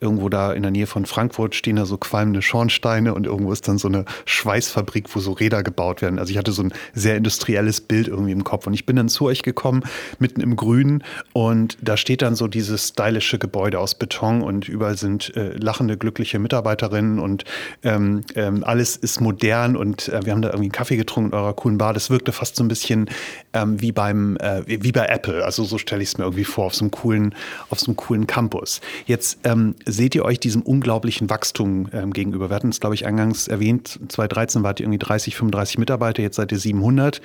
irgendwo da in der Nähe von Frankfurt stehen da so qualmende Schornsteine und irgendwo ist dann so eine Schweißfabrik, wo so Räder gebaut werden. Also ich hatte so ein sehr industrielles Bild irgendwie im Kopf und ich bin dann zu euch gekommen, mitten im Grünen und da steht dann so dieses stylische Gebäude aus Beton und überall sind äh, lachende, glückliche Mitarbeiterinnen und ähm, ähm, alles ist modern und äh, wir haben da irgendwie einen Kaffee getrunken in eurer coolen Bar. Das wirkte fast so ein bisschen ähm, wie beim äh, wie bei Apple. Also so stelle ich es mir irgendwie vor auf so einem coolen auf so einem coolen Campus. Jetzt ähm, seht ihr euch diesem unglaublichen Wachstum ähm, gegenüber? Wir hatten es, glaube ich, eingangs erwähnt, 2013 wart ihr irgendwie 30, 35 Mitarbeiter, jetzt seid ihr 700.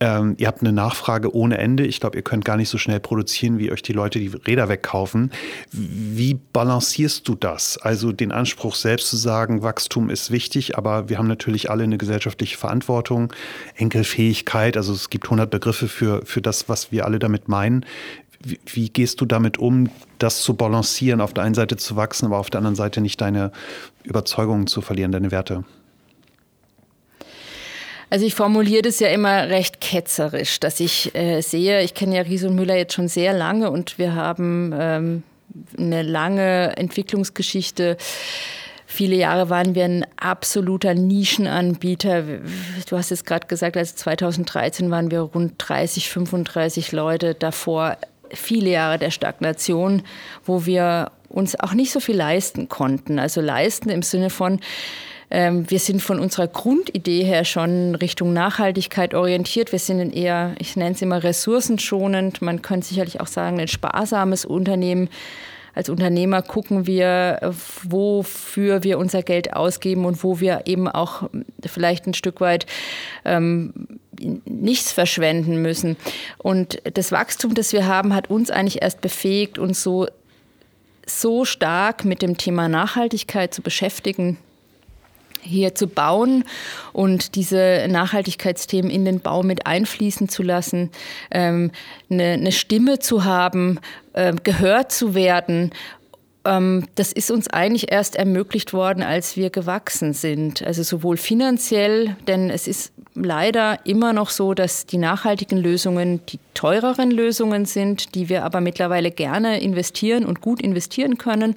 Ähm, ihr habt eine Nachfrage ohne Ende. Ich glaube, ihr könnt gar nicht so schnell produzieren, wie euch die Leute die Räder wegkaufen. Wie balancierst du das? Also den Anspruch selbst zu sagen, Wachstum ist wichtig, aber wir haben natürlich alle eine gesellschaftliche Verantwortung, Enkelfähigkeit, also es gibt 100 Begriffe für, für das, was wir alle damit meinen. Wie, wie, gehst du damit um, das zu balancieren, auf der einen Seite zu wachsen, aber auf der anderen Seite nicht deine Überzeugungen zu verlieren, deine Werte? Also ich formuliere das ja immer recht ketzerisch, dass ich äh, sehe, ich kenne ja Ries und Müller jetzt schon sehr lange und wir haben ähm, eine lange Entwicklungsgeschichte. Viele Jahre waren wir ein absoluter Nischenanbieter. Du hast es gerade gesagt, also 2013 waren wir rund 30, 35 Leute. Davor viele Jahre der Stagnation, wo wir uns auch nicht so viel leisten konnten. Also leisten im Sinne von, ähm, wir sind von unserer Grundidee her schon Richtung Nachhaltigkeit orientiert. Wir sind eher, ich nenne es immer ressourcenschonend. Man könnte sicherlich auch sagen, ein sparsames Unternehmen. Als Unternehmer gucken wir, wofür wir unser Geld ausgeben und wo wir eben auch vielleicht ein Stück weit ähm, nichts verschwenden müssen. Und das Wachstum, das wir haben, hat uns eigentlich erst befähigt, uns so, so stark mit dem Thema Nachhaltigkeit zu beschäftigen, hier zu bauen und diese Nachhaltigkeitsthemen in den Bau mit einfließen zu lassen, ähm, eine, eine, Stimme zu haben, äh, gehört zu werden ähm, das ist uns eigentlich erst ermöglicht worden, als wir gewachsen sind. Also sowohl finanziell, denn es ist leider immer noch so, dass die nachhaltigen Lösungen die teureren Lösungen sind, die wir aber mittlerweile gerne investieren und gut investieren können.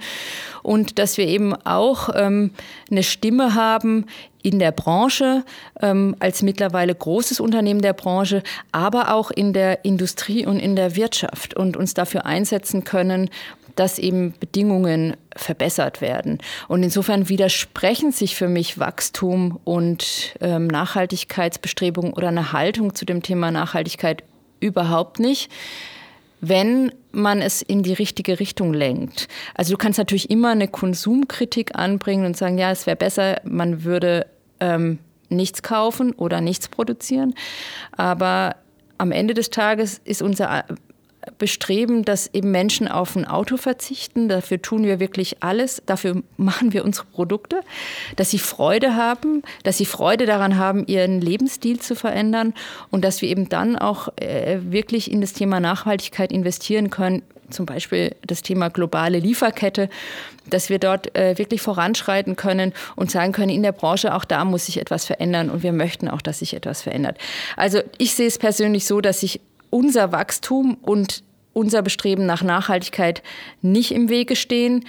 Und dass wir eben auch ähm, eine Stimme haben in der Branche, ähm, als mittlerweile großes Unternehmen der Branche, aber auch in der Industrie und in der Wirtschaft und uns dafür einsetzen können, dass eben Bedingungen verbessert werden. Und insofern widersprechen sich für mich Wachstum und ähm, Nachhaltigkeitsbestrebungen oder eine Haltung zu dem Thema Nachhaltigkeit überhaupt nicht wenn man es in die richtige Richtung lenkt. Also du kannst natürlich immer eine Konsumkritik anbringen und sagen, ja, es wäre besser, man würde ähm, nichts kaufen oder nichts produzieren. Aber am Ende des Tages ist unser bestreben, dass eben Menschen auf ein Auto verzichten. Dafür tun wir wirklich alles. Dafür machen wir unsere Produkte, dass sie Freude haben, dass sie Freude daran haben, ihren Lebensstil zu verändern und dass wir eben dann auch äh, wirklich in das Thema Nachhaltigkeit investieren können. Zum Beispiel das Thema globale Lieferkette, dass wir dort äh, wirklich voranschreiten können und sagen können, in der Branche auch da muss sich etwas verändern und wir möchten auch, dass sich etwas verändert. Also ich sehe es persönlich so, dass sich unser Wachstum und unser Bestreben nach Nachhaltigkeit nicht im Wege stehen.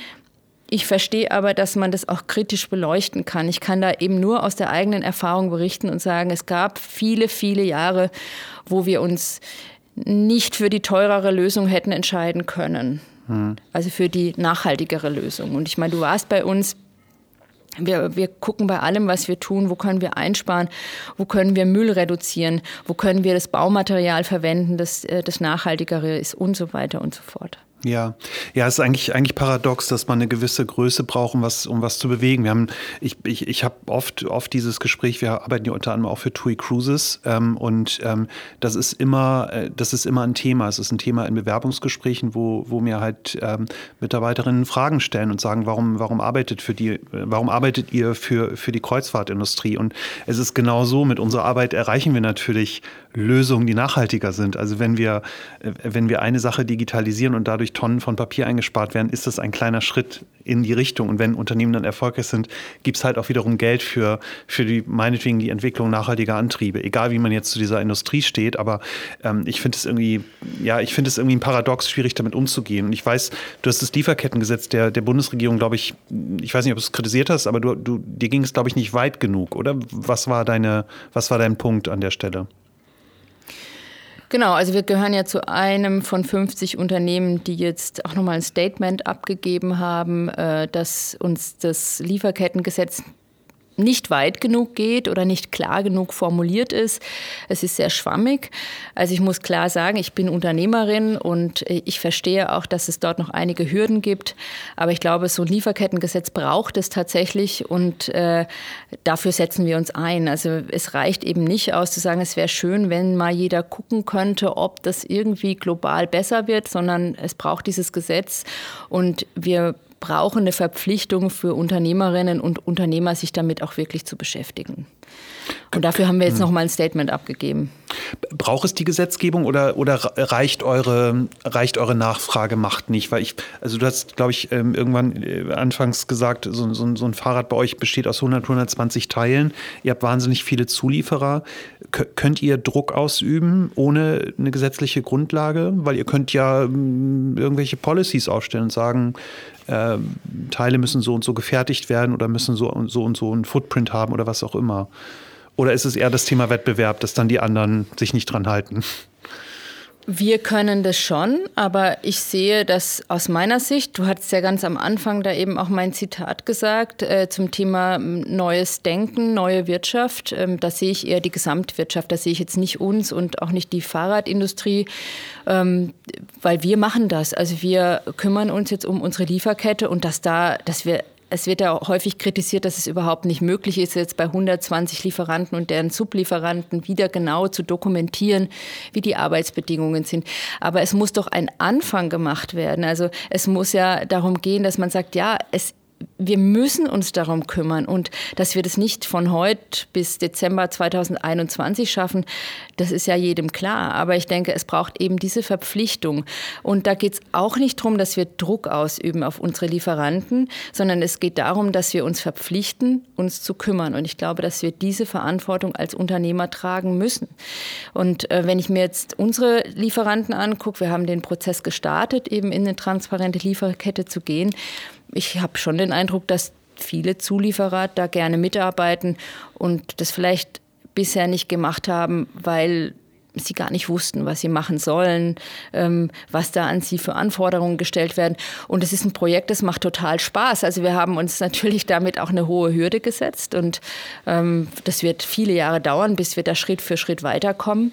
Ich verstehe aber, dass man das auch kritisch beleuchten kann. Ich kann da eben nur aus der eigenen Erfahrung berichten und sagen, es gab viele, viele Jahre, wo wir uns nicht für die teurere Lösung hätten entscheiden können. Hm. Also für die nachhaltigere Lösung. Und ich meine, du warst bei uns wir, wir gucken bei allem, was wir tun, wo können wir einsparen, wo können wir Müll reduzieren, wo können wir das Baumaterial verwenden, das, äh, das nachhaltigere ist und so weiter und so fort. Ja, ja, es ist eigentlich, eigentlich paradox, dass man eine gewisse Größe braucht, um was, um was zu bewegen. Wir haben, ich, ich, ich habe oft, oft dieses Gespräch, wir arbeiten ja unter anderem auch für TUI Cruises ähm, und ähm, das ist immer, äh, das ist immer ein Thema. Es ist ein Thema in Bewerbungsgesprächen, wo, wo mir halt ähm, Mitarbeiterinnen Fragen stellen und sagen, warum, warum arbeitet für die, warum arbeitet ihr für, für die Kreuzfahrtindustrie? Und es ist genau so, mit unserer Arbeit erreichen wir natürlich Lösungen, die nachhaltiger sind. Also wenn wir, äh, wenn wir eine Sache digitalisieren und dadurch Tonnen von Papier eingespart werden, ist das ein kleiner Schritt in die Richtung. Und wenn Unternehmen dann erfolgreich sind, gibt es halt auch wiederum Geld für, für die, meinetwegen die Entwicklung nachhaltiger Antriebe. Egal wie man jetzt zu dieser Industrie steht, aber ähm, ich finde es irgendwie, ja, ich finde es irgendwie ein Paradox, schwierig damit umzugehen. Und ich weiß, du hast das Lieferkettengesetz der, der Bundesregierung, glaube ich, ich weiß nicht, ob du es kritisiert hast, aber du, du, dir ging es, glaube ich, nicht weit genug, oder? Was war deine, was war dein Punkt an der Stelle? Genau, also wir gehören ja zu einem von 50 Unternehmen, die jetzt auch nochmal ein Statement abgegeben haben, äh, dass uns das Lieferkettengesetz nicht weit genug geht oder nicht klar genug formuliert ist. Es ist sehr schwammig. Also ich muss klar sagen, ich bin Unternehmerin und ich verstehe auch, dass es dort noch einige Hürden gibt. Aber ich glaube, so ein Lieferkettengesetz braucht es tatsächlich und äh, dafür setzen wir uns ein. Also es reicht eben nicht aus zu sagen, es wäre schön, wenn mal jeder gucken könnte, ob das irgendwie global besser wird, sondern es braucht dieses Gesetz und wir brauchen eine Verpflichtung für Unternehmerinnen und Unternehmer, sich damit auch wirklich zu beschäftigen. Und dafür haben wir jetzt hm. noch mal ein Statement abgegeben. Braucht es die Gesetzgebung oder, oder reicht, eure, reicht eure Nachfragemacht nicht? Weil ich, also du hast, glaube ich, ähm, irgendwann äh, anfangs gesagt, so, so, so, ein Fahrrad bei euch besteht aus 100, 120 Teilen. Ihr habt wahnsinnig viele Zulieferer. Könnt ihr Druck ausüben ohne eine gesetzliche Grundlage? Weil ihr könnt ja irgendwelche Policies aufstellen und sagen, äh, Teile müssen so und so gefertigt werden oder müssen so und so und so einen Footprint haben oder was auch immer. Oder ist es eher das Thema Wettbewerb, dass dann die anderen sich nicht dran halten? Wir können das schon, aber ich sehe das aus meiner Sicht, du hattest ja ganz am Anfang da eben auch mein Zitat gesagt, äh, zum Thema neues Denken, neue Wirtschaft. Ähm, da sehe ich eher die Gesamtwirtschaft, da sehe ich jetzt nicht uns und auch nicht die Fahrradindustrie, ähm, weil wir machen das. Also wir kümmern uns jetzt um unsere Lieferkette und dass da, dass wir es wird ja häufig kritisiert, dass es überhaupt nicht möglich ist, jetzt bei 120 Lieferanten und deren Sublieferanten wieder genau zu dokumentieren, wie die Arbeitsbedingungen sind. Aber es muss doch ein Anfang gemacht werden. Also es muss ja darum gehen, dass man sagt, ja, es wir müssen uns darum kümmern und dass wir das nicht von heute bis Dezember 2021 schaffen, das ist ja jedem klar. Aber ich denke, es braucht eben diese Verpflichtung. Und da geht es auch nicht darum, dass wir Druck ausüben auf unsere Lieferanten, sondern es geht darum, dass wir uns verpflichten, uns zu kümmern. Und ich glaube, dass wir diese Verantwortung als Unternehmer tragen müssen. Und äh, wenn ich mir jetzt unsere Lieferanten angucke, wir haben den Prozess gestartet, eben in eine transparente Lieferkette zu gehen ich habe schon den Eindruck, dass viele Zulieferer da gerne mitarbeiten und das vielleicht bisher nicht gemacht haben, weil sie gar nicht wussten, was sie machen sollen, ähm, was da an sie für Anforderungen gestellt werden. Und es ist ein Projekt, das macht total Spaß. Also wir haben uns natürlich damit auch eine hohe Hürde gesetzt und ähm, das wird viele Jahre dauern, bis wir da Schritt für Schritt weiterkommen.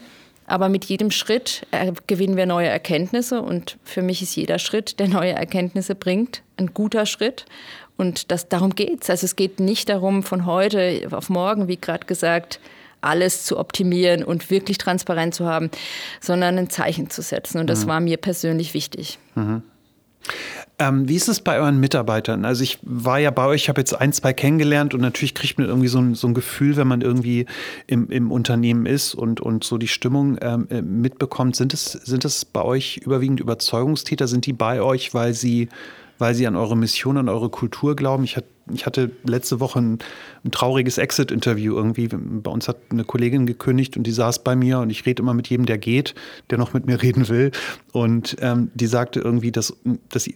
Aber mit jedem Schritt äh, gewinnen wir neue Erkenntnisse und für mich ist jeder Schritt, der neue Erkenntnisse bringt, ein guter Schritt. Und das, darum geht es. Also es geht nicht darum, von heute auf morgen, wie gerade gesagt, alles zu optimieren und wirklich transparent zu haben, sondern ein Zeichen zu setzen. Und das mhm. war mir persönlich wichtig. Mhm. Ähm, wie ist es bei euren Mitarbeitern? Also ich war ja bei euch, habe jetzt ein, zwei kennengelernt und natürlich kriegt man irgendwie so ein, so ein Gefühl, wenn man irgendwie im, im Unternehmen ist und, und so die Stimmung ähm, äh, mitbekommt. Sind es, sind es bei euch überwiegend Überzeugungstäter? Sind die bei euch, weil sie, weil sie an eure Mission, an eure Kultur glauben? Ich hatte ich hatte letzte Woche ein, ein trauriges Exit-Interview irgendwie. Bei uns hat eine Kollegin gekündigt und die saß bei mir und ich rede immer mit jedem, der geht, der noch mit mir reden will. Und ähm, die sagte irgendwie, dass, dass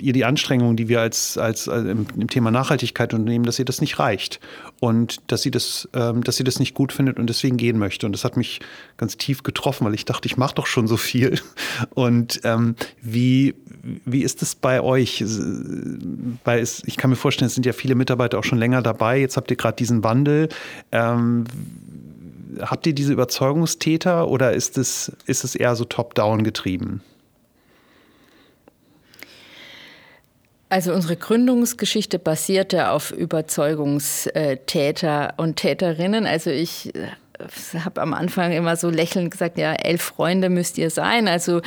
ihr die Anstrengungen, die wir als, als, als im, im, Thema Nachhaltigkeit unternehmen, dass ihr das nicht reicht und dass sie das, ähm, dass sie das nicht gut findet und deswegen gehen möchte. Und das hat mich ganz tief getroffen, weil ich dachte, ich mache doch schon so viel. <laughs> Und ähm, wie, wie ist es bei euch? Weil es, ich kann mir vorstellen, es sind ja viele Mitarbeiter auch schon länger dabei. Jetzt habt ihr gerade diesen Wandel. Ähm, habt ihr diese Überzeugungstäter oder ist es, ist es eher so top-down getrieben? Also unsere Gründungsgeschichte basierte auf Überzeugungstäter und Täterinnen. Also ich äh, habe am Anfang immer so lächelnd gesagt, ja, elf Freunde müsst ihr sein. Also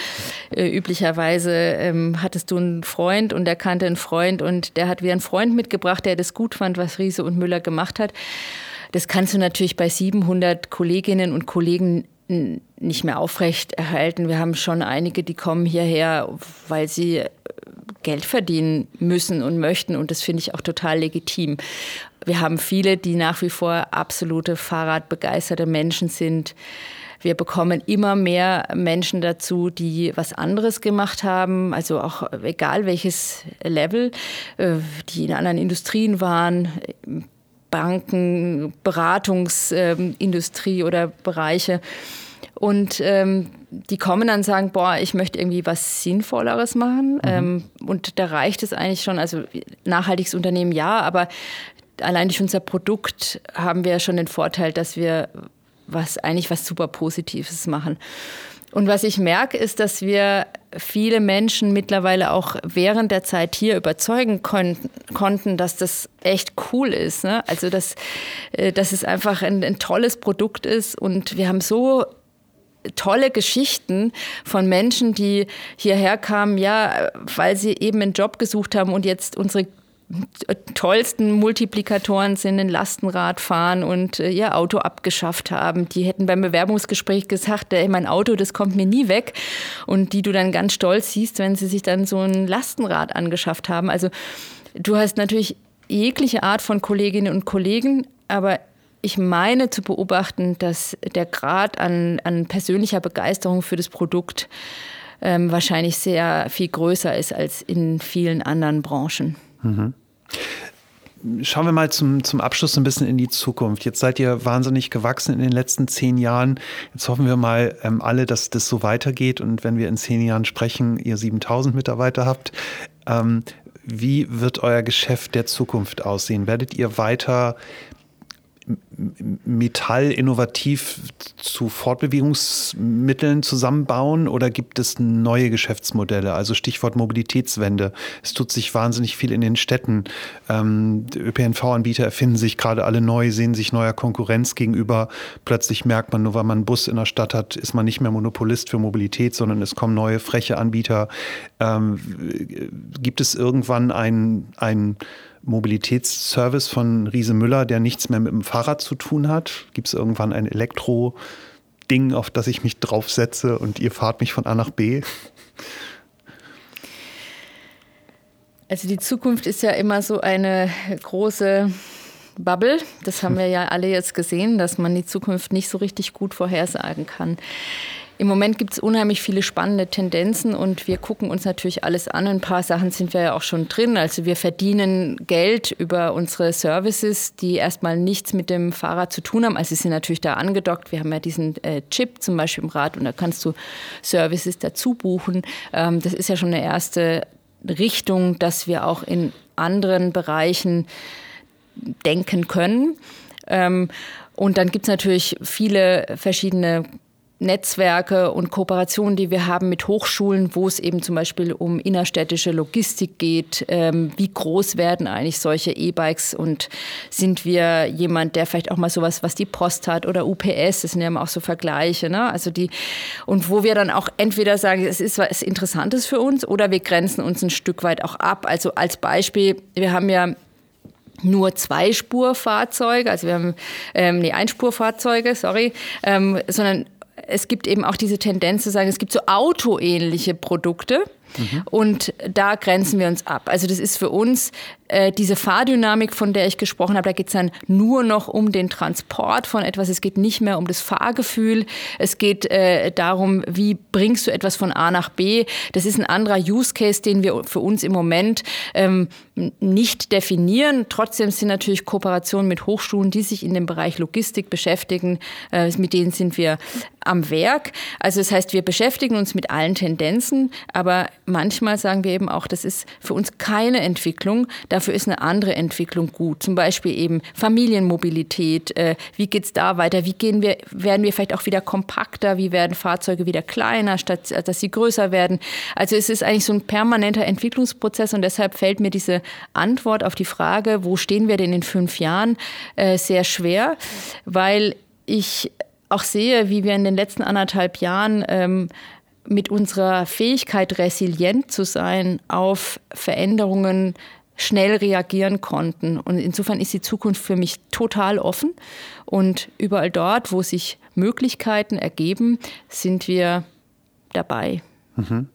äh, üblicherweise ähm, hattest du einen Freund und der kannte einen Freund und der hat wieder einen Freund mitgebracht, der das gut fand, was Riese und Müller gemacht hat. Das kannst du natürlich bei 700 Kolleginnen und Kollegen nicht mehr aufrecht erhalten. Wir haben schon einige, die kommen hierher, weil sie äh, Geld verdienen müssen und möchten. Und das finde ich auch total legitim. Wir haben viele, die nach wie vor absolute Fahrradbegeisterte Menschen sind. Wir bekommen immer mehr Menschen dazu, die was anderes gemacht haben, also auch egal welches Level, äh, die in anderen Industrien waren, Banken, Beratungsindustrie oder Bereiche. Und ähm, die kommen dann und sagen, boah, ich möchte irgendwie was Sinnvolleres machen. Mhm. Ähm, und da reicht es eigentlich schon, also nachhaltiges Unternehmen ja, aber allein durch unser Produkt haben wir schon den Vorteil, dass wir was eigentlich was super Positives machen. Und was ich merke, ist, dass wir viele Menschen mittlerweile auch während der Zeit hier überzeugen kon konnten, dass das echt cool ist. Ne? Also, dass, äh, dass es einfach ein, ein tolles Produkt ist. Und wir haben so tolle Geschichten von Menschen, die hierher kamen, ja, weil sie eben einen Job gesucht haben und jetzt unsere tollsten Multiplikatoren sind ein Lastenrad fahren und äh, ihr Auto abgeschafft haben. Die hätten beim Bewerbungsgespräch gesagt, ey, mein Auto, das kommt mir nie weg. Und die du dann ganz stolz siehst, wenn sie sich dann so ein Lastenrad angeschafft haben. Also du hast natürlich jegliche Art von Kolleginnen und Kollegen, aber ich meine zu beobachten, dass der Grad an, an persönlicher Begeisterung für das Produkt ähm, wahrscheinlich sehr viel größer ist als in vielen anderen Branchen. Mhm. Schauen wir mal zum, zum Abschluss ein bisschen in die Zukunft. Jetzt seid ihr wahnsinnig gewachsen in den letzten zehn Jahren. Jetzt hoffen wir mal ähm, alle, dass das so weitergeht und wenn wir in zehn Jahren sprechen, ihr 7000 Mitarbeiter habt. Ähm, wie wird euer Geschäft der Zukunft aussehen? Werdet ihr weiter Metall innovativ zu Fortbewegungsmitteln zusammenbauen oder gibt es neue Geschäftsmodelle? Also Stichwort Mobilitätswende. Es tut sich wahnsinnig viel in den Städten. Ähm, ÖPNV-Anbieter erfinden sich gerade alle neu, sehen sich neuer Konkurrenz gegenüber. Plötzlich merkt man, nur weil man einen Bus in der Stadt hat, ist man nicht mehr Monopolist für Mobilität, sondern es kommen neue freche Anbieter. Ähm, gibt es irgendwann ein, ein Mobilitätsservice von Riese Müller, der nichts mehr mit dem Fahrrad zu tun hat? Gibt es irgendwann ein Elektro-Ding, auf das ich mich draufsetze und ihr fahrt mich von A nach B? Also die Zukunft ist ja immer so eine große Bubble. Das haben wir ja alle jetzt gesehen, dass man die Zukunft nicht so richtig gut vorhersagen kann. Im Moment gibt es unheimlich viele spannende Tendenzen und wir gucken uns natürlich alles an. Ein paar Sachen sind wir ja auch schon drin. Also wir verdienen Geld über unsere Services, die erstmal nichts mit dem Fahrrad zu tun haben. Also sie sind natürlich da angedockt. Wir haben ja diesen äh, Chip zum Beispiel im Rad und da kannst du Services dazu buchen. Ähm, das ist ja schon eine erste Richtung, dass wir auch in anderen Bereichen denken können. Ähm, und dann gibt es natürlich viele verschiedene Netzwerke und Kooperationen, die wir haben mit Hochschulen, wo es eben zum Beispiel um innerstädtische Logistik geht. Ähm, wie groß werden eigentlich solche E-Bikes und sind wir jemand, der vielleicht auch mal sowas, was die Post hat oder UPS, das sind ja auch so Vergleiche, ne? Also die, und wo wir dann auch entweder sagen, es ist was Interessantes für uns oder wir grenzen uns ein Stück weit auch ab. Also als Beispiel, wir haben ja nur Zweispurfahrzeuge, also wir haben ähm, nee, Einspurfahrzeuge, sorry, ähm, sondern es gibt eben auch diese Tendenz zu sagen, es gibt so autoähnliche Produkte. Mhm. Und da grenzen wir uns ab. Also das ist für uns äh, diese Fahrdynamik, von der ich gesprochen habe, da geht es dann nur noch um den Transport von etwas. Es geht nicht mehr um das Fahrgefühl. Es geht äh, darum, wie bringst du etwas von A nach B. Das ist ein anderer Use Case, den wir für uns im Moment ähm, nicht definieren. Trotzdem sind natürlich Kooperationen mit Hochschulen, die sich in dem Bereich Logistik beschäftigen, äh, mit denen sind wir am Werk. Also das heißt, wir beschäftigen uns mit allen Tendenzen, aber manchmal sagen wir eben auch, das ist für uns keine Entwicklung. Dafür ist eine andere Entwicklung gut. Zum Beispiel eben Familienmobilität. Äh, wie geht es da weiter? Wie gehen wir, werden wir vielleicht auch wieder kompakter? Wie werden Fahrzeuge wieder kleiner, statt dass sie größer werden? Also es ist eigentlich so ein permanenter Entwicklungsprozess und deshalb fällt mir diese Antwort auf die Frage, wo stehen wir denn in fünf Jahren, äh, sehr schwer, weil ich auch sehe, wie wir in den letzten anderthalb Jahren ähm, mit unserer Fähigkeit, resilient zu sein, auf Veränderungen schnell reagieren konnten. Und insofern ist die Zukunft für mich total offen. Und überall dort, wo sich Möglichkeiten ergeben, sind wir dabei. Mhm.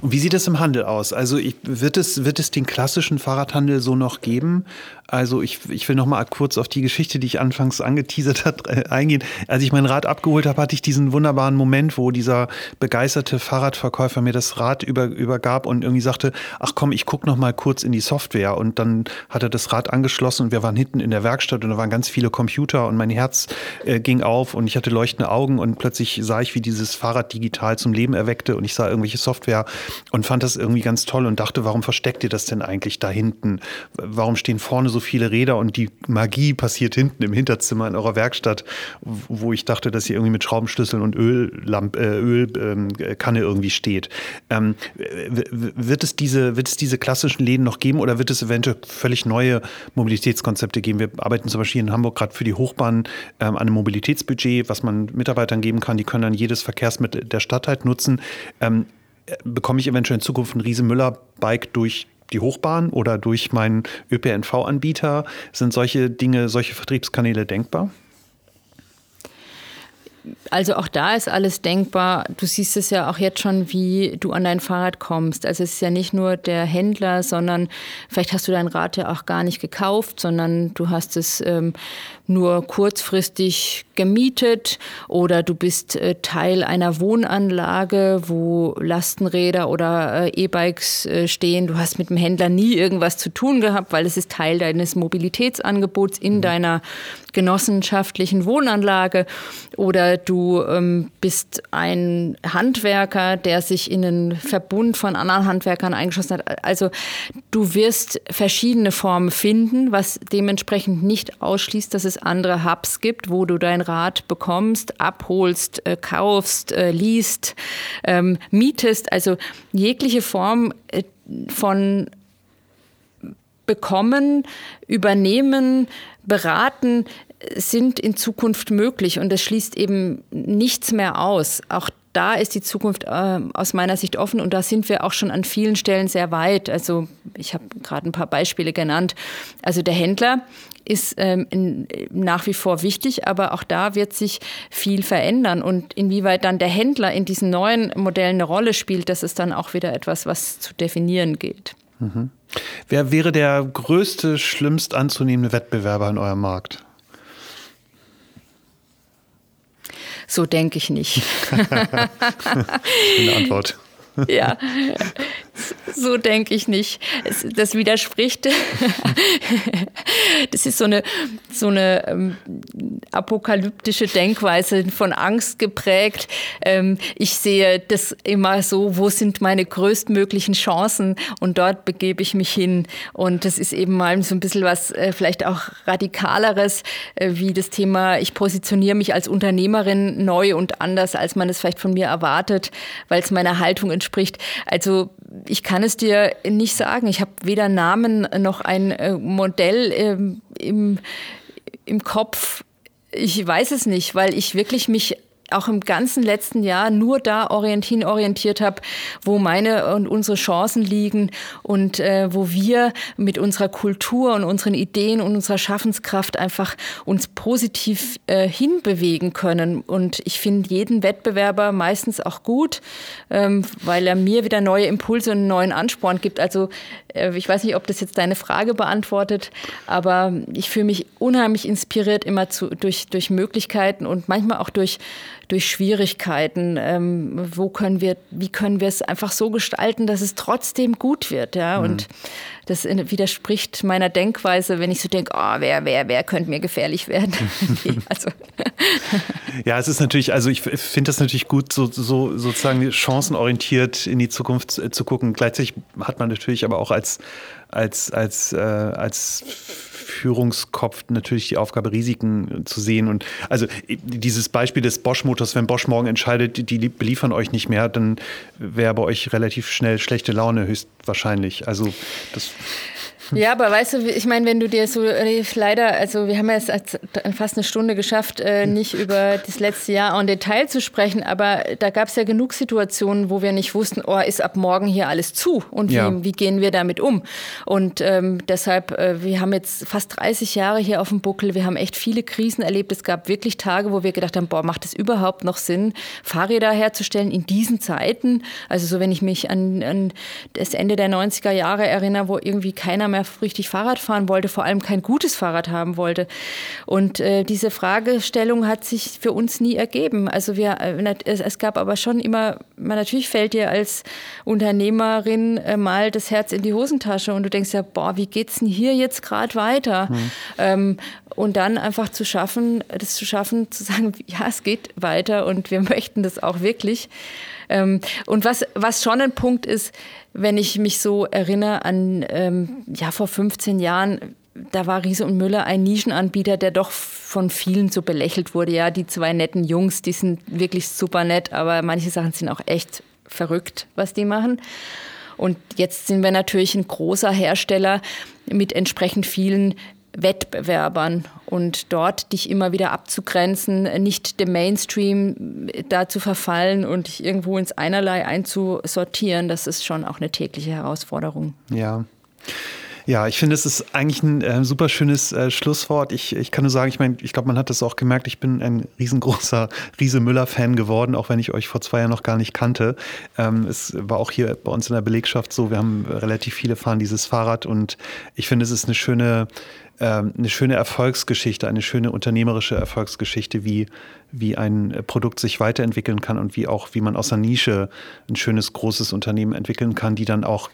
Und wie sieht es im Handel aus? Also ich, wird, es, wird es den klassischen Fahrradhandel so noch geben? Also ich, ich will noch mal kurz auf die Geschichte, die ich anfangs angeteasert hat, äh, eingehen. Als ich mein Rad abgeholt habe, hatte ich diesen wunderbaren Moment, wo dieser begeisterte Fahrradverkäufer mir das Rad über, übergab und irgendwie sagte, ach komm, ich gucke noch mal kurz in die Software. Und dann hat er das Rad angeschlossen und wir waren hinten in der Werkstatt und da waren ganz viele Computer und mein Herz äh, ging auf und ich hatte leuchtende Augen und plötzlich sah ich, wie dieses Fahrrad digital zum Leben erweckte und ich sah irgendwelche Software und fand das irgendwie ganz toll und dachte, warum versteckt ihr das denn eigentlich da hinten? Warum stehen vorne so so viele Räder und die Magie passiert hinten im Hinterzimmer in eurer Werkstatt, wo ich dachte, dass ihr irgendwie mit Schraubenschlüsseln und Öllamp, äh, Ölkanne ähm, irgendwie steht. Ähm, wird, es diese, wird es diese klassischen Läden noch geben oder wird es eventuell völlig neue Mobilitätskonzepte geben? Wir arbeiten zum Beispiel in Hamburg gerade für die Hochbahn ähm, an einem Mobilitätsbudget, was man Mitarbeitern geben kann. Die können dann jedes Verkehrsmittel der Stadt halt nutzen. Ähm, bekomme ich eventuell in Zukunft ein Riese Müller-Bike durch die Hochbahn oder durch meinen ÖPNV-Anbieter? Sind solche Dinge, solche Vertriebskanäle denkbar? Also auch da ist alles denkbar. Du siehst es ja auch jetzt schon, wie du an dein Fahrrad kommst. Also es ist ja nicht nur der Händler, sondern vielleicht hast du dein Rad ja auch gar nicht gekauft, sondern du hast es ähm, nur kurzfristig gemietet oder du bist äh, Teil einer Wohnanlage, wo Lastenräder oder äh, E-Bikes äh, stehen. Du hast mit dem Händler nie irgendwas zu tun gehabt, weil es ist Teil deines Mobilitätsangebots in mhm. deiner genossenschaftlichen Wohnanlage. Oder du ähm, bist ein Handwerker, der sich in einen Verbund von anderen Handwerkern eingeschlossen hat. Also du wirst verschiedene Formen finden, was dementsprechend nicht ausschließt, dass es andere Hubs gibt, wo du dein Rad bekommst, abholst, äh, kaufst, äh, liest, ähm, mietest. Also jegliche Form äh, von bekommen, übernehmen, beraten äh, sind in Zukunft möglich und das schließt eben nichts mehr aus. Auch da ist die Zukunft äh, aus meiner Sicht offen und da sind wir auch schon an vielen Stellen sehr weit. Also ich habe gerade ein paar Beispiele genannt. Also der Händler ist ähm, nach wie vor wichtig, aber auch da wird sich viel verändern. Und inwieweit dann der Händler in diesen neuen Modellen eine Rolle spielt, das ist dann auch wieder etwas, was zu definieren gilt. Mhm. Wer wäre der größte, schlimmst anzunehmende Wettbewerber in eurem Markt? So denke ich nicht. <laughs> Eine Antwort. Ja, <laughs> so denke ich nicht. Das widerspricht. <laughs> Das ist so eine, so eine ähm, apokalyptische Denkweise von Angst geprägt. Ähm, ich sehe das immer so, wo sind meine größtmöglichen Chancen und dort begebe ich mich hin. Und das ist eben mal so ein bisschen was äh, vielleicht auch radikaleres, äh, wie das Thema, ich positioniere mich als Unternehmerin neu und anders, als man es vielleicht von mir erwartet, weil es meiner Haltung entspricht. Also ich kann es dir nicht sagen. Ich habe weder Namen noch ein äh, Modell ähm, im, im Kopf. Ich weiß es nicht, weil ich wirklich mich auch im ganzen letzten Jahr nur da orientieren, orientiert habe, wo meine und unsere Chancen liegen und äh, wo wir mit unserer Kultur und unseren Ideen und unserer Schaffenskraft einfach uns positiv äh, hinbewegen können. Und ich finde jeden Wettbewerber meistens auch gut, ähm, weil er mir wieder neue Impulse und neuen Ansporn gibt. Also äh, ich weiß nicht, ob das jetzt deine Frage beantwortet, aber ich fühle mich unheimlich inspiriert immer zu, durch, durch Möglichkeiten und manchmal auch durch, durch Schwierigkeiten. Ähm, wo können wir, wie können wir es einfach so gestalten, dass es trotzdem gut wird, ja? Mhm. Und das widerspricht meiner Denkweise, wenn ich so denke, oh, wer, wer, wer könnte mir gefährlich werden? <laughs> also. Ja, es ist natürlich, also ich finde das natürlich gut, so, so sozusagen chancenorientiert in die Zukunft zu gucken. Gleichzeitig hat man natürlich aber auch als, als, als, äh, als Führungskopf natürlich die Aufgabe, Risiken zu sehen. Und also dieses Beispiel des Bosch-Motors, wenn Bosch morgen entscheidet, die beliefern euch nicht mehr, dann wäre bei euch relativ schnell schlechte Laune höchstwahrscheinlich. Also das ja, aber weißt du, ich meine, wenn du dir so äh, leider, also wir haben ja jetzt fast eine Stunde geschafft, äh, nicht über das letzte Jahr en Detail zu sprechen, aber da gab es ja genug Situationen, wo wir nicht wussten, oh, ist ab morgen hier alles zu und wie, ja. wie gehen wir damit um? Und ähm, deshalb, äh, wir haben jetzt fast 30 Jahre hier auf dem Buckel, wir haben echt viele Krisen erlebt. Es gab wirklich Tage, wo wir gedacht haben, boah, macht es überhaupt noch Sinn, Fahrräder herzustellen in diesen Zeiten? Also so, wenn ich mich an, an das Ende der 90er Jahre erinnere, wo irgendwie keiner mehr mehr richtig Fahrrad fahren wollte, vor allem kein gutes Fahrrad haben wollte. Und äh, diese Fragestellung hat sich für uns nie ergeben. Also wir, äh, es, es, gab aber schon immer, man, natürlich fällt dir als Unternehmerin äh, mal das Herz in die Hosentasche und du denkst ja, boah, wie geht's denn hier jetzt gerade weiter? Mhm. Ähm, und dann einfach zu schaffen, das zu schaffen, zu sagen, ja, es geht weiter und wir <laughs> möchten das auch wirklich. Ähm, und was, was schon ein Punkt ist, wenn ich mich so erinnere an, ähm, ja, vor 15 Jahren, da war Riese und Müller ein Nischenanbieter, der doch von vielen so belächelt wurde. Ja, die zwei netten Jungs, die sind wirklich super nett, aber manche Sachen sind auch echt verrückt, was die machen. Und jetzt sind wir natürlich ein großer Hersteller mit entsprechend vielen Wettbewerbern und dort dich immer wieder abzugrenzen, nicht dem Mainstream da zu verfallen und dich irgendwo ins Einerlei einzusortieren, das ist schon auch eine tägliche Herausforderung. Ja. Ja, ich finde, es ist eigentlich ein äh, super schönes äh, Schlusswort. Ich, ich kann nur sagen, ich meine, ich glaube, man hat das auch gemerkt, ich bin ein riesengroßer <laughs> Riese Müller-Fan geworden, auch wenn ich euch vor zwei Jahren noch gar nicht kannte. Ähm, es war auch hier bei uns in der Belegschaft so, wir haben relativ viele fahren dieses Fahrrad und ich finde, es ist eine schöne eine schöne Erfolgsgeschichte, eine schöne unternehmerische Erfolgsgeschichte, wie, wie ein Produkt sich weiterentwickeln kann und wie auch, wie man aus einer Nische ein schönes, großes Unternehmen entwickeln kann, die dann auch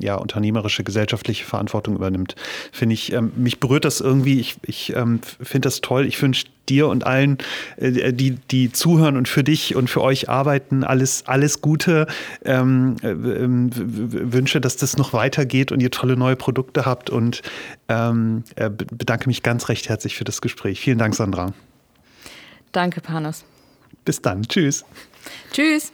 ja, unternehmerische, gesellschaftliche Verantwortung übernimmt. Finde ich, ähm, mich berührt das irgendwie. Ich, ich ähm, finde das toll. Ich wünsche dir und allen, äh, die, die zuhören und für dich und für euch arbeiten, alles, alles Gute. Ähm, äh, wünsche, dass das noch weitergeht und ihr tolle neue Produkte habt und ähm, äh, bedanke mich ganz recht herzlich für das Gespräch. Vielen Dank, Sandra. Danke, Panos. Bis dann. Tschüss. Tschüss.